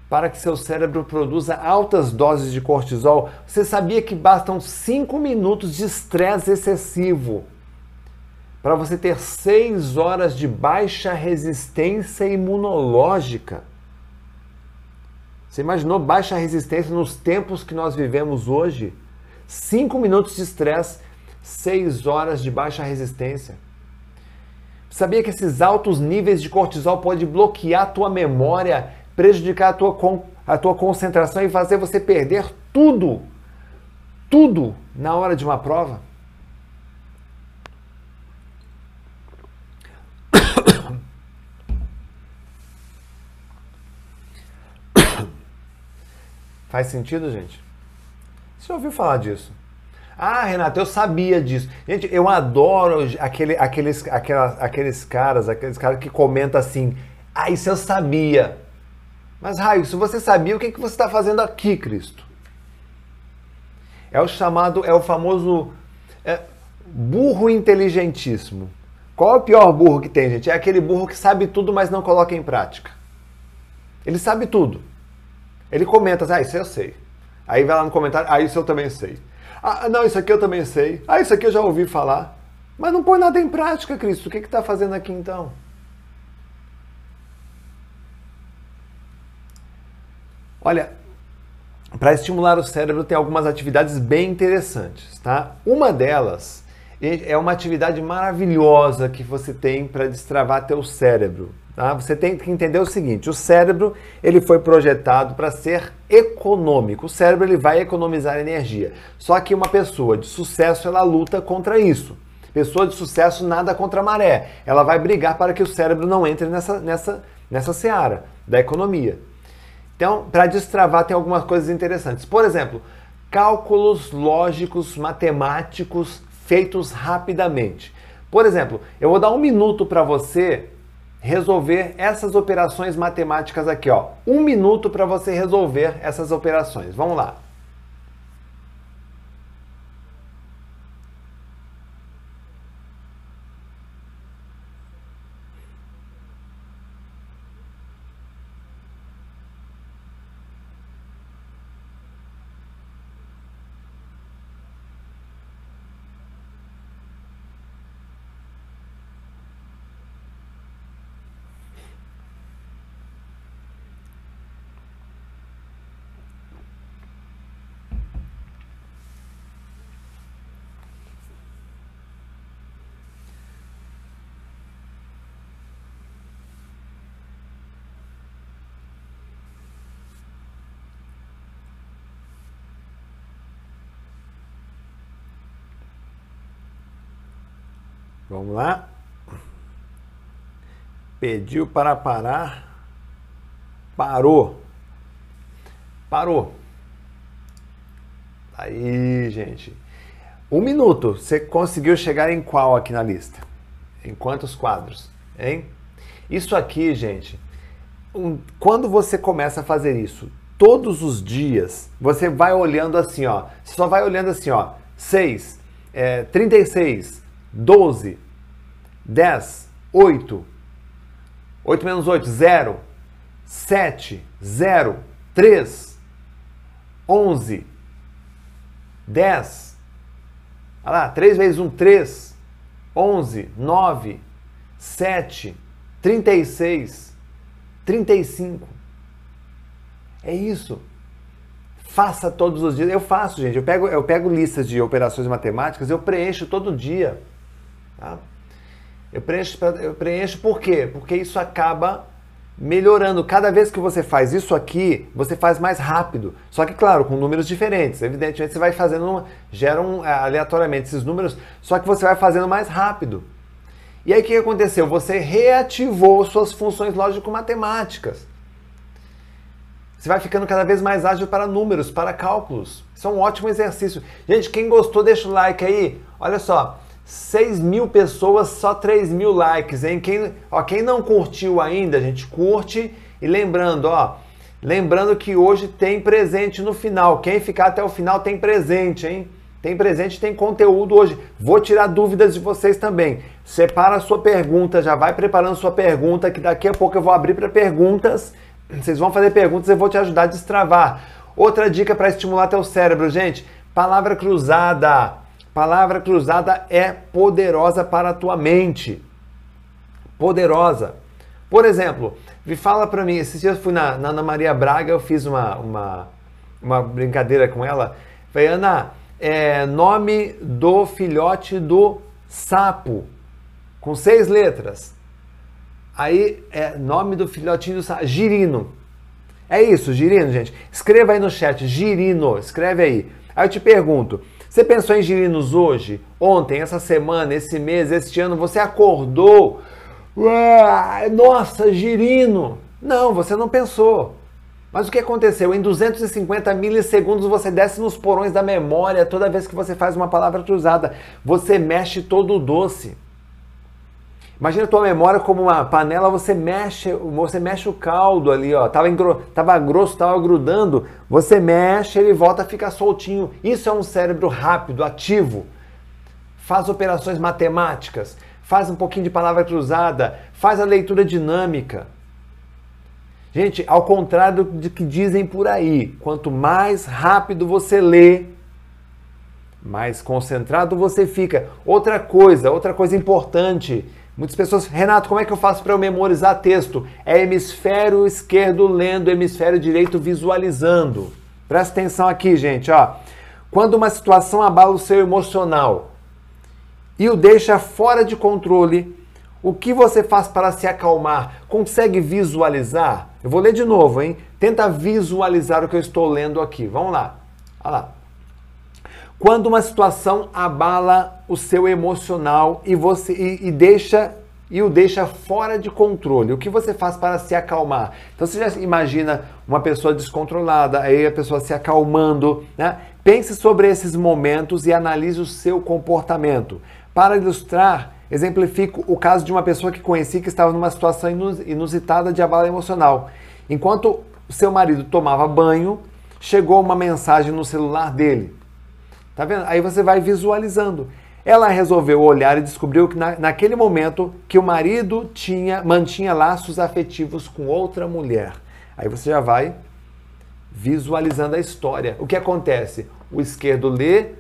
para que seu cérebro produza altas doses de cortisol, você sabia que bastam 5 minutos de estresse excessivo para você ter 6 horas de baixa resistência imunológica? Você imaginou baixa resistência nos tempos que nós vivemos hoje? 5 minutos de estresse, 6 horas de baixa resistência. Sabia que esses altos níveis de cortisol podem bloquear a tua memória prejudicar a tua, a tua concentração e fazer você perder tudo, tudo na hora de uma prova? Faz sentido, gente? Você já ouviu falar disso? Ah, Renato, eu sabia disso. Gente, eu adoro aquele, aqueles, aquelas, aqueles caras, aqueles caras que comentam assim. Ah, isso eu sabia. Mas, Raio, se você sabia, o que, que você está fazendo aqui, Cristo? É o chamado, é o famoso é, burro inteligentíssimo. Qual é o pior burro que tem, gente? É aquele burro que sabe tudo, mas não coloca em prática. Ele sabe tudo. Ele comenta, ah, isso eu sei. Aí vai lá no comentário, ah, isso eu também sei. Ah, não, isso aqui eu também sei. Ah, isso aqui eu já ouvi falar. Mas não põe nada em prática, Cristo. O que está fazendo aqui então? Olha, para estimular o cérebro tem algumas atividades bem interessantes, tá? Uma delas é uma atividade maravilhosa que você tem para destravar teu cérebro. Tá? Você tem que entender o seguinte: o cérebro ele foi projetado para ser econômico. O cérebro ele vai economizar energia. Só que uma pessoa de sucesso ela luta contra isso. Pessoa de sucesso nada contra a maré. Ela vai brigar para que o cérebro não entre nessa nessa nessa seara da economia. Então, para destravar, tem algumas coisas interessantes. Por exemplo, cálculos lógicos, matemáticos feitos rapidamente. Por exemplo, eu vou dar um minuto para você resolver essas operações matemáticas aqui, ó. Um minuto para você resolver essas operações. Vamos lá. Vamos lá. Pediu para parar. Parou. Parou. Aí, gente. Um minuto. Você conseguiu chegar em qual aqui na lista? Em quantos quadros? Hein? Isso aqui, gente. Um, quando você começa a fazer isso todos os dias, você vai olhando assim, ó. Você só vai olhando assim, ó. 6, é, 36, 12, 10, 8, 8 menos 8, 0, 7, 0, 3, 11, 10, olha lá, 3 vezes 1, 3, 11, 9, 7, 36, 35. É isso. Faça todos os dias. Eu faço, gente. Eu pego, eu pego listas de operações matemáticas, eu preencho todo dia. Tá? Eu preencho, eu preencho por quê? Porque isso acaba melhorando. Cada vez que você faz isso aqui, você faz mais rápido. Só que, claro, com números diferentes. Evidentemente, você vai fazendo, geram é, aleatoriamente esses números, só que você vai fazendo mais rápido. E aí o que aconteceu? Você reativou suas funções lógico-matemáticas. Você vai ficando cada vez mais ágil para números, para cálculos. Isso é um ótimo exercício. Gente, quem gostou, deixa o like aí. Olha só, 6 mil pessoas, só 3 mil likes, hein? Quem, ó, quem não curtiu ainda, gente, curte. E lembrando, ó, lembrando que hoje tem presente no final. Quem ficar até o final tem presente, hein? Tem presente, tem conteúdo hoje. Vou tirar dúvidas de vocês também. Separa a sua pergunta, já vai preparando sua pergunta, que daqui a pouco eu vou abrir para perguntas. Vocês vão fazer perguntas, eu vou te ajudar a destravar. Outra dica para estimular teu cérebro, gente, palavra cruzada. Palavra cruzada é poderosa para a tua mente. Poderosa. Por exemplo, me fala para mim, esses dias eu fui na, na, Ana Maria Braga, eu fiz uma, uma, uma brincadeira com ela. Falei, Ana, é, nome do filhote do sapo, com seis letras. Aí, é nome do filhotinho do sapo, girino. É isso, girino, gente. Escreva aí no chat, girino, escreve aí. Aí eu te pergunto, você pensou em girinos hoje, ontem, essa semana, esse mês, este ano? Você acordou? nossa, girino! Não, você não pensou. Mas o que aconteceu? Em 250 milissegundos você desce nos porões da memória toda vez que você faz uma palavra cruzada. Você mexe todo o doce. Imagina a tua memória como uma panela, você mexe, você mexe o caldo ali, ó. Tava, engro, tava grosso, tava grudando. Você mexe, ele volta a ficar soltinho. Isso é um cérebro rápido, ativo. Faz operações matemáticas, faz um pouquinho de palavra cruzada, faz a leitura dinâmica. Gente, ao contrário do que dizem por aí, quanto mais rápido você lê, mais concentrado você fica. Outra coisa, outra coisa importante, Muitas pessoas, Renato, como é que eu faço para eu memorizar texto? É hemisfério esquerdo lendo, hemisfério direito visualizando. Presta atenção aqui, gente, ó. Quando uma situação abala o seu emocional e o deixa fora de controle, o que você faz para se acalmar? Consegue visualizar? Eu vou ler de novo, hein? Tenta visualizar o que eu estou lendo aqui. Vamos lá. Olha lá. Quando uma situação abala o seu emocional e você e, e deixa e o deixa fora de controle. O que você faz para se acalmar? Então você já imagina uma pessoa descontrolada, aí a pessoa se acalmando, né? Pense sobre esses momentos e analise o seu comportamento. Para ilustrar, exemplifico o caso de uma pessoa que conheci que estava numa situação inusitada de abalo emocional. Enquanto seu marido tomava banho, chegou uma mensagem no celular dele. Tá vendo? Aí você vai visualizando. Ela resolveu olhar e descobriu que na, naquele momento que o marido tinha mantinha laços afetivos com outra mulher. Aí você já vai visualizando a história. O que acontece? O esquerdo lê,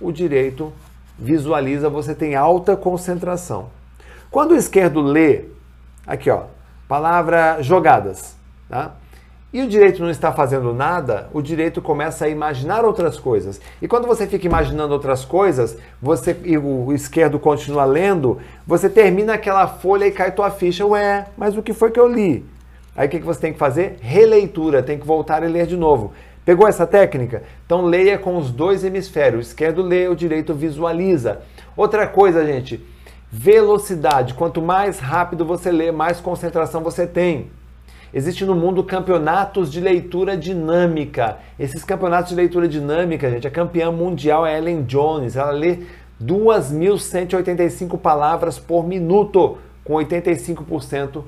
o direito visualiza, você tem alta concentração. Quando o esquerdo lê, aqui ó, palavra jogadas, tá? E o direito não está fazendo nada, o direito começa a imaginar outras coisas. E quando você fica imaginando outras coisas, você e o esquerdo continua lendo, você termina aquela folha e cai tua ficha. Ué, mas o que foi que eu li? Aí o que você tem que fazer? Releitura, tem que voltar e ler de novo. Pegou essa técnica? Então leia com os dois hemisférios. O esquerdo lê, o direito visualiza. Outra coisa, gente, velocidade. Quanto mais rápido você lê, mais concentração você tem. Existe no mundo campeonatos de leitura dinâmica. Esses campeonatos de leitura dinâmica, gente, a campeã mundial é Ellen Jones. Ela lê 2.185 palavras por minuto, com 85%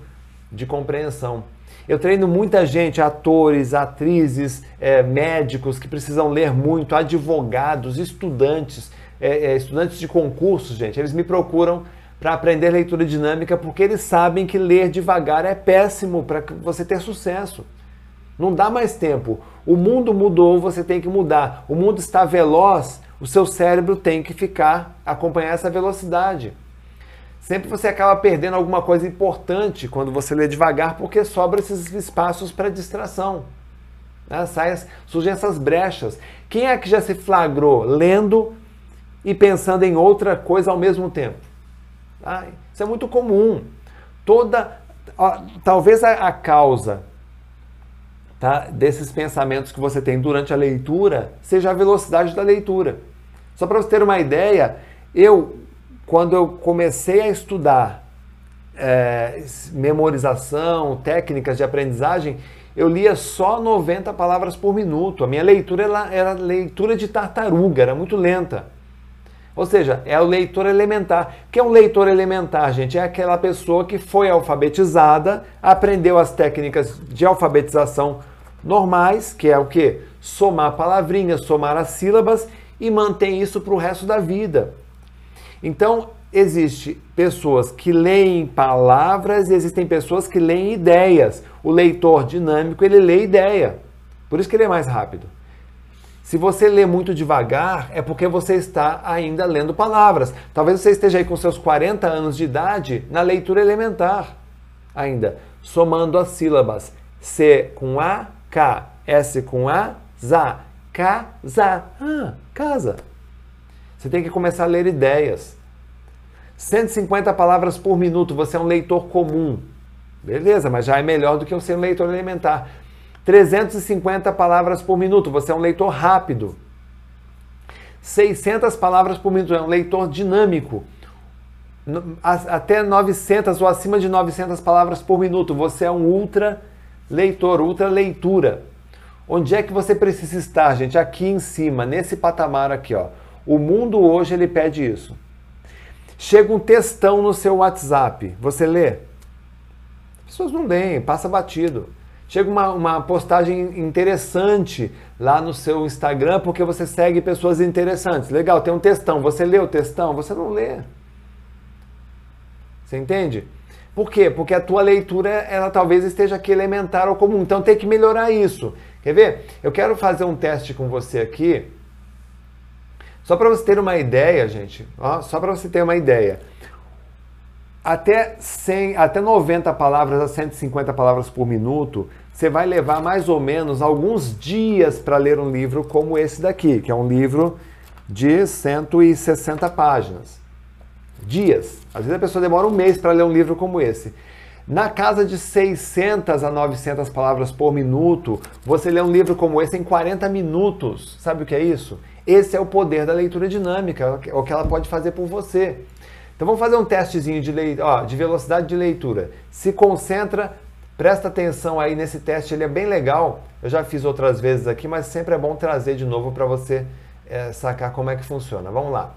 de compreensão. Eu treino muita gente, atores, atrizes, é, médicos que precisam ler muito, advogados, estudantes, é, é, estudantes de concursos, gente. Eles me procuram para aprender leitura dinâmica porque eles sabem que ler devagar é péssimo para você ter sucesso. Não dá mais tempo. O mundo mudou, você tem que mudar. O mundo está veloz, o seu cérebro tem que ficar, acompanhar essa velocidade. Sempre você acaba perdendo alguma coisa importante quando você lê devagar, porque sobra esses espaços para distração. Né? Surgem essas brechas. Quem é que já se flagrou lendo e pensando em outra coisa ao mesmo tempo? Isso é muito comum. Toda, ó, talvez a, a causa tá, desses pensamentos que você tem durante a leitura seja a velocidade da leitura. Só para você ter uma ideia, eu, quando eu comecei a estudar é, memorização, técnicas de aprendizagem, eu lia só 90 palavras por minuto. A minha leitura era leitura de tartaruga, era muito lenta. Ou seja, é o leitor elementar. O que é um leitor elementar, gente? É aquela pessoa que foi alfabetizada, aprendeu as técnicas de alfabetização normais, que é o que? Somar palavrinhas, somar as sílabas e mantém isso para o resto da vida. Então, existe pessoas que leem palavras e existem pessoas que leem ideias. O leitor dinâmico, ele lê ideia. Por isso que ele é mais rápido. Se você lê muito devagar, é porque você está ainda lendo palavras. Talvez você esteja aí com seus 40 anos de idade na leitura elementar ainda, somando as sílabas C com A, K, S com A, ZA, casa. Ah, casa. Você tem que começar a ler ideias. 150 palavras por minuto, você é um leitor comum. Beleza, mas já é melhor do que eu ser um leitor elementar. 350 palavras por minuto, você é um leitor rápido. 600 palavras por minuto, é um leitor dinâmico. Até 900 ou acima de 900 palavras por minuto, você é um ultra leitor, ultra leitura. Onde é que você precisa estar, gente? Aqui em cima, nesse patamar aqui, ó. O mundo hoje ele pede isso. Chega um textão no seu WhatsApp, você lê? As pessoas não leem, passa batido. Chega uma, uma postagem interessante lá no seu Instagram porque você segue pessoas interessantes. Legal, tem um textão. Você lê o textão? Você não lê. Você entende? Por quê? Porque a tua leitura, ela talvez esteja aqui elementar ou comum. Então tem que melhorar isso. Quer ver? Eu quero fazer um teste com você aqui. Só para você ter uma ideia, gente. Ó, só para você ter uma ideia até 100, até 90 palavras a 150 palavras por minuto, você vai levar mais ou menos alguns dias para ler um livro como esse daqui, que é um livro de 160 páginas. Dias. Às vezes a pessoa demora um mês para ler um livro como esse. Na casa de 600 a 900 palavras por minuto, você lê um livro como esse em 40 minutos. Sabe o que é isso? Esse é o poder da leitura dinâmica, é o que ela pode fazer por você. Então vamos fazer um testezinho de, ó, de velocidade de leitura. Se concentra, presta atenção aí nesse teste, ele é bem legal. Eu já fiz outras vezes aqui, mas sempre é bom trazer de novo para você é, sacar como é que funciona. Vamos lá.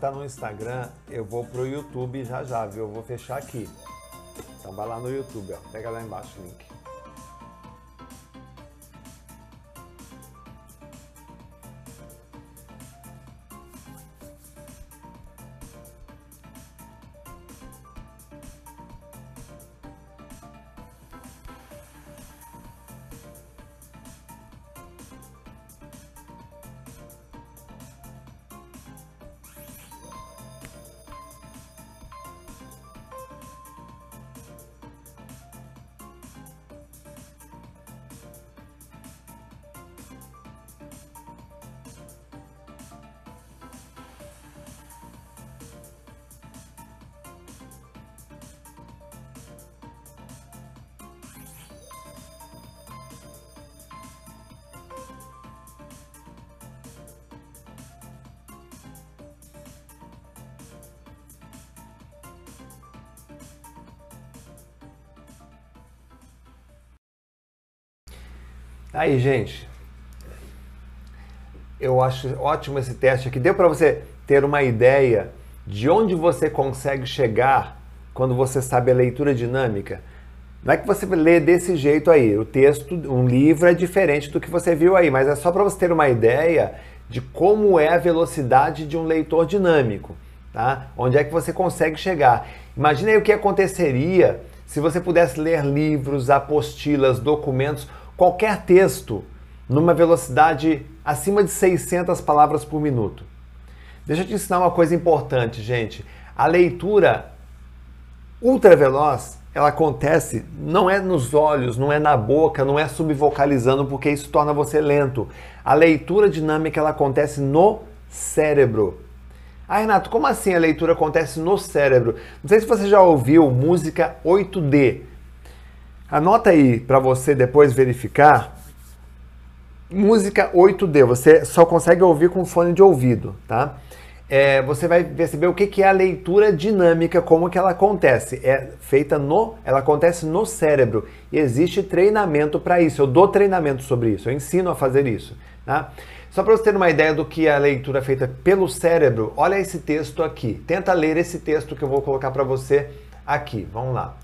Está no Instagram, eu vou pro YouTube já já, viu? Eu vou fechar aqui. Então vai lá no YouTube, ó. Pega lá embaixo o link. Aí, gente, eu acho ótimo esse teste aqui. Deu para você ter uma ideia de onde você consegue chegar quando você sabe a leitura dinâmica. Não é que você lê desse jeito aí. O texto, um livro é diferente do que você viu aí, mas é só para você ter uma ideia de como é a velocidade de um leitor dinâmico, tá? Onde é que você consegue chegar? Imagine aí o que aconteceria se você pudesse ler livros, apostilas, documentos qualquer texto numa velocidade acima de 600 palavras por minuto. Deixa eu te ensinar uma coisa importante, gente. A leitura ultra veloz, ela acontece não é nos olhos, não é na boca, não é subvocalizando, porque isso torna você lento. A leitura dinâmica ela acontece no cérebro. Ah, Renato, como assim a leitura acontece no cérebro? Não sei se você já ouviu música 8D. Anota aí para você depois verificar. Música 8D, você só consegue ouvir com fone de ouvido, tá? É, você vai perceber o que, que é a leitura dinâmica, como que ela acontece. É feita no, ela acontece no cérebro e existe treinamento para isso. Eu dou treinamento sobre isso, eu ensino a fazer isso, tá? Só para você ter uma ideia do que é a leitura feita pelo cérebro, olha esse texto aqui. Tenta ler esse texto que eu vou colocar para você aqui. Vamos lá.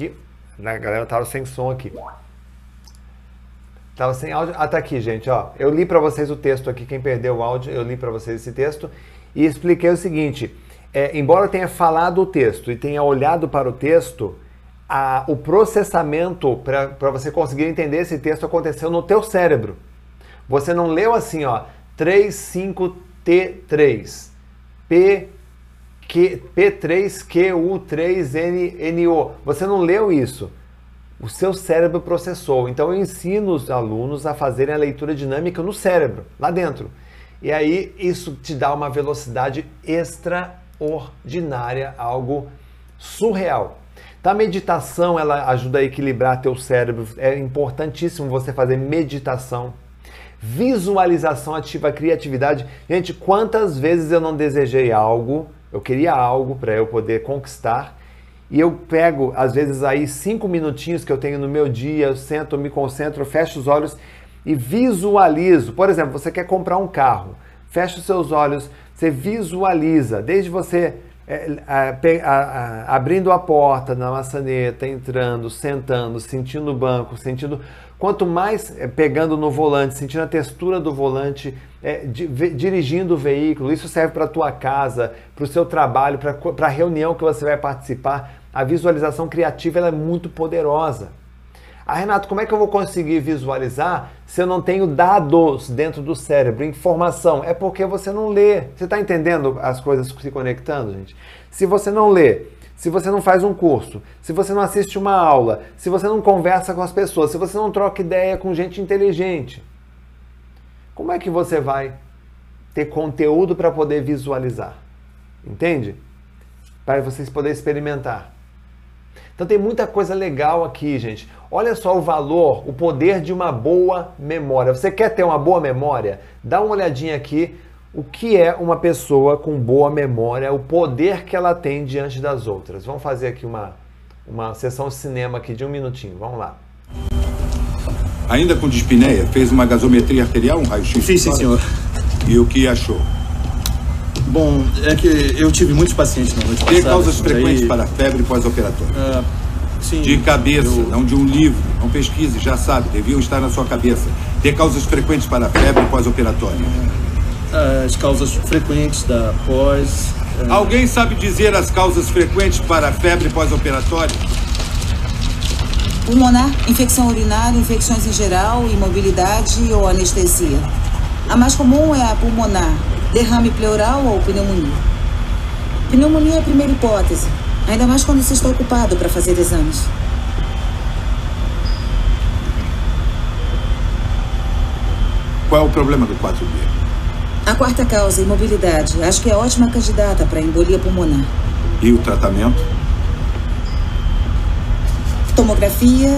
Aqui, né, a galera tava sem som aqui. Tava sem áudio. Ah, tá aqui, gente, ó. Eu li para vocês o texto aqui, quem perdeu o áudio, eu li para vocês esse texto e expliquei o seguinte: é, embora tenha falado o texto e tenha olhado para o texto, a, o processamento para você conseguir entender esse texto aconteceu no teu cérebro. Você não leu assim, ó, 35T3. P Q, P3QU3NO. Você não leu isso? O seu cérebro processou. Então eu ensino os alunos a fazerem a leitura dinâmica no cérebro, lá dentro. E aí isso te dá uma velocidade extraordinária, algo surreal. Então a meditação ela ajuda a equilibrar teu cérebro. É importantíssimo você fazer meditação. Visualização ativa a criatividade. Gente, quantas vezes eu não desejei algo, eu queria algo para eu poder conquistar e eu pego, às vezes, aí cinco minutinhos que eu tenho no meu dia, eu sento, me concentro, fecho os olhos e visualizo. Por exemplo, você quer comprar um carro, fecha os seus olhos, você visualiza, desde você é, a, a, a, abrindo a porta na maçaneta, entrando, sentando, sentindo o banco, sentindo. Quanto mais é, pegando no volante, sentindo a textura do volante, é, di, dirigindo o veículo, isso serve para a tua casa, para o seu trabalho, para a reunião que você vai participar. A visualização criativa é muito poderosa. Ah, Renato, como é que eu vou conseguir visualizar se eu não tenho dados dentro do cérebro, informação? É porque você não lê. Você está entendendo as coisas se conectando, gente? Se você não lê, se você não faz um curso, se você não assiste uma aula, se você não conversa com as pessoas, se você não troca ideia com gente inteligente, como é que você vai ter conteúdo para poder visualizar? Entende? Para vocês poderem experimentar. Então tem muita coisa legal aqui, gente. Olha só o valor, o poder de uma boa memória. Você quer ter uma boa memória? Dá uma olhadinha aqui o que é uma pessoa com boa memória, o poder que ela tem diante das outras. Vamos fazer aqui uma, uma sessão de cinema aqui de um minutinho. Vamos lá. Ainda com dispneia, fez uma gasometria arterial, um raio-x? Fiz, sim, senhor. E o que achou? Bom, é que eu tive muitos pacientes na noite Tem causas frequentes para febre pós-operatória? Uh, sim. De cabeça, eu... não de um livro. Não pesquise, já sabe, deviam estar na sua cabeça. Tem causas frequentes para febre pós-operatória? Uh, as causas frequentes da pós... Uh... Alguém sabe dizer as causas frequentes para febre pós-operatória? Pulmonar, infecção urinária, infecções em geral, imobilidade ou anestesia. A mais comum é a pulmonar, derrame pleural ou pneumonia. Pneumonia é a primeira hipótese, ainda mais quando se está ocupado para fazer exames. Qual é o problema do 4B? A quarta causa, imobilidade. Acho que é ótima candidata para embolia pulmonar. E o tratamento? Tomografia,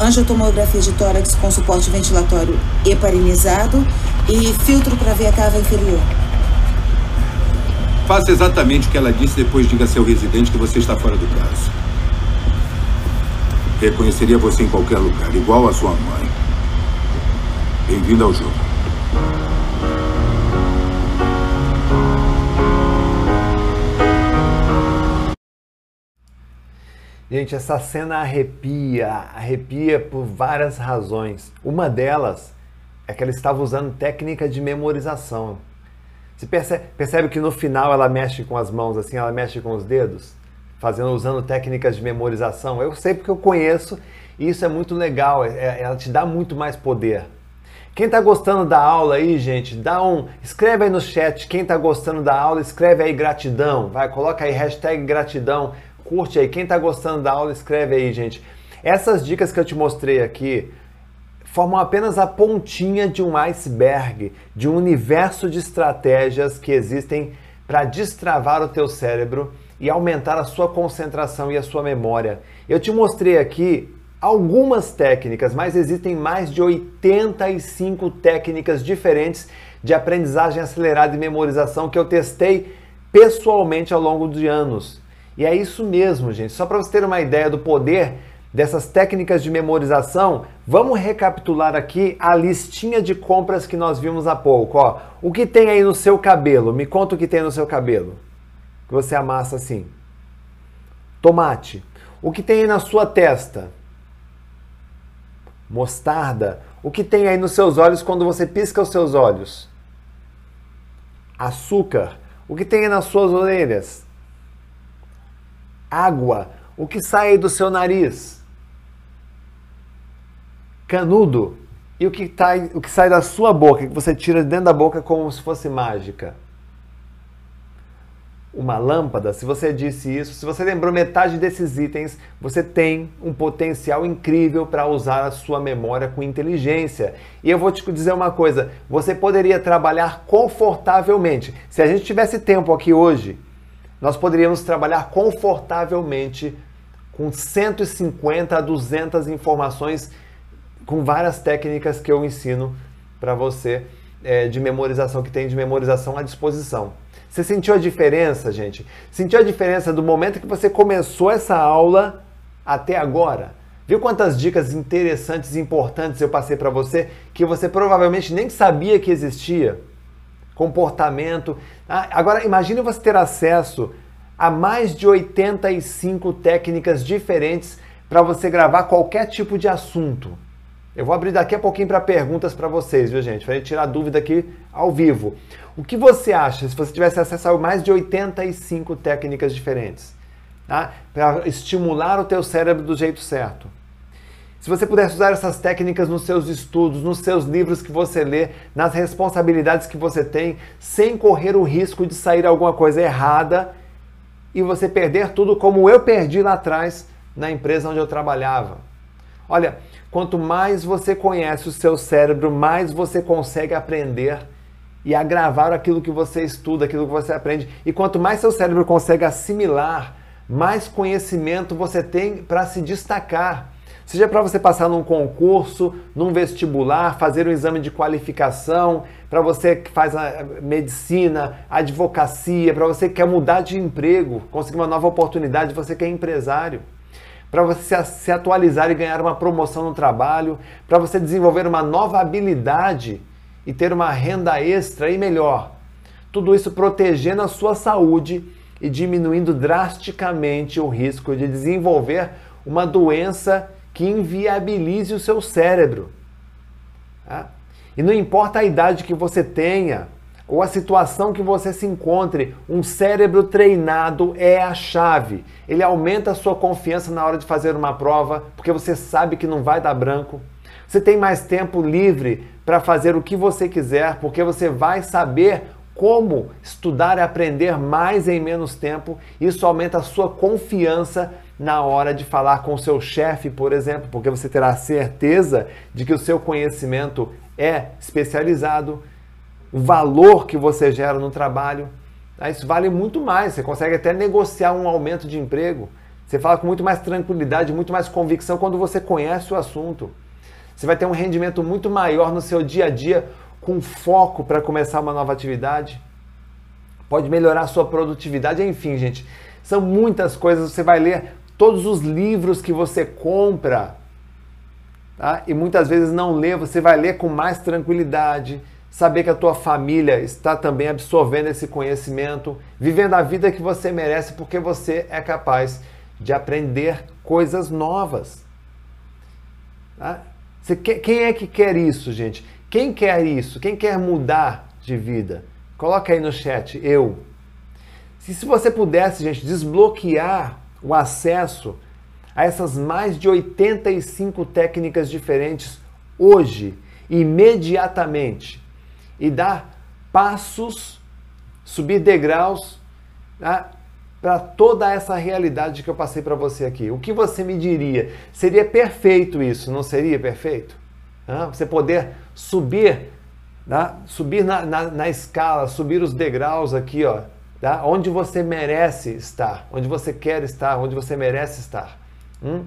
angiotomografia de tórax com suporte ventilatório heparinizado e filtro para ver a cava inferior. Faça exatamente o que ela disse, depois diga a seu residente que você está fora do caso. Reconheceria você em qualquer lugar, igual a sua mãe. Bem-vindo ao jogo. Gente, essa cena arrepia, arrepia por várias razões. Uma delas é que ela estava usando técnica de memorização. Você percebe, percebe que no final ela mexe com as mãos assim, ela mexe com os dedos, fazendo usando técnicas de memorização. Eu sei porque eu conheço e isso é muito legal. É, é ela te dá muito mais poder. Quem está gostando da aula aí, gente, dá um, escreve aí no chat. Quem está gostando da aula, escreve aí gratidão. Vai, coloca aí hashtag gratidão Curte aí. Quem está gostando da aula, escreve aí, gente. Essas dicas que eu te mostrei aqui formam apenas a pontinha de um iceberg, de um universo de estratégias que existem para destravar o teu cérebro e aumentar a sua concentração e a sua memória. Eu te mostrei aqui algumas técnicas, mas existem mais de 85 técnicas diferentes de aprendizagem acelerada e memorização que eu testei pessoalmente ao longo de anos. E é isso mesmo, gente. Só para você ter uma ideia do poder dessas técnicas de memorização, vamos recapitular aqui a listinha de compras que nós vimos há pouco. Ó, o que tem aí no seu cabelo? Me conta o que tem no seu cabelo. Que você amassa assim. Tomate. O que tem aí na sua testa? Mostarda. O que tem aí nos seus olhos quando você pisca os seus olhos? Açúcar. O que tem aí nas suas orelhas? Água. O que sai do seu nariz? Canudo. e o que, tá, o que sai da sua boca, que você tira de dentro da boca como se fosse mágica? Uma lâmpada, se você disse isso, se você lembrou metade desses itens, você tem um potencial incrível para usar a sua memória com inteligência. E eu vou te dizer uma coisa: você poderia trabalhar confortavelmente. Se a gente tivesse tempo aqui hoje, nós poderíamos trabalhar confortavelmente com 150 a 200 informações com várias técnicas que eu ensino para você é, de memorização, que tem de memorização à disposição. Você sentiu a diferença, gente? Sentiu a diferença do momento que você começou essa aula até agora? Viu quantas dicas interessantes e importantes eu passei para você que você provavelmente nem sabia que existia? Comportamento. Ah, agora imagine você ter acesso a mais de 85 técnicas diferentes para você gravar qualquer tipo de assunto. Eu vou abrir daqui a pouquinho para perguntas para vocês, viu, gente? Para tirar dúvida aqui ao vivo. O que você acha se você tivesse acesso a mais de 85 técnicas diferentes? Tá? Para estimular o teu cérebro do jeito certo. Se você pudesse usar essas técnicas nos seus estudos, nos seus livros que você lê, nas responsabilidades que você tem, sem correr o risco de sair alguma coisa errada e você perder tudo como eu perdi lá atrás na empresa onde eu trabalhava. Olha, Quanto mais você conhece o seu cérebro, mais você consegue aprender e agravar aquilo que você estuda, aquilo que você aprende. E quanto mais seu cérebro consegue assimilar, mais conhecimento você tem para se destacar. Seja para você passar num concurso, num vestibular, fazer um exame de qualificação, para você que faz a medicina, advocacia, para você que quer mudar de emprego, conseguir uma nova oportunidade, você que é empresário para você se atualizar e ganhar uma promoção no trabalho, para você desenvolver uma nova habilidade e ter uma renda extra e melhor. Tudo isso protegendo a sua saúde e diminuindo drasticamente o risco de desenvolver uma doença que inviabilize o seu cérebro. Tá? E não importa a idade que você tenha, ou a situação que você se encontre, um cérebro treinado é a chave. Ele aumenta a sua confiança na hora de fazer uma prova, porque você sabe que não vai dar branco. Você tem mais tempo livre para fazer o que você quiser, porque você vai saber como estudar e aprender mais em menos tempo. Isso aumenta a sua confiança na hora de falar com o seu chefe, por exemplo, porque você terá certeza de que o seu conhecimento é especializado, o valor que você gera no trabalho. Tá? Isso vale muito mais. Você consegue até negociar um aumento de emprego. Você fala com muito mais tranquilidade, muito mais convicção quando você conhece o assunto. Você vai ter um rendimento muito maior no seu dia a dia, com foco para começar uma nova atividade. Pode melhorar a sua produtividade, enfim, gente. São muitas coisas. Você vai ler todos os livros que você compra. Tá? E muitas vezes não lê, você vai ler com mais tranquilidade, saber que a tua família está também absorvendo esse conhecimento, vivendo a vida que você merece, porque você é capaz de aprender coisas novas. Tá? Você quem é que quer isso, gente? Quem quer isso? Quem quer mudar de vida? Coloca aí no chat, eu. Se, se você pudesse, gente, desbloquear o acesso a essas mais de 85 técnicas diferentes hoje, imediatamente, e dar passos, subir degraus tá? para toda essa realidade que eu passei para você aqui. O que você me diria? Seria perfeito isso, não seria perfeito? Você poder subir, tá? subir na, na, na, escala, subir os degraus aqui, ó, tá? onde você merece estar, onde você quer estar, onde você merece estar. Hum?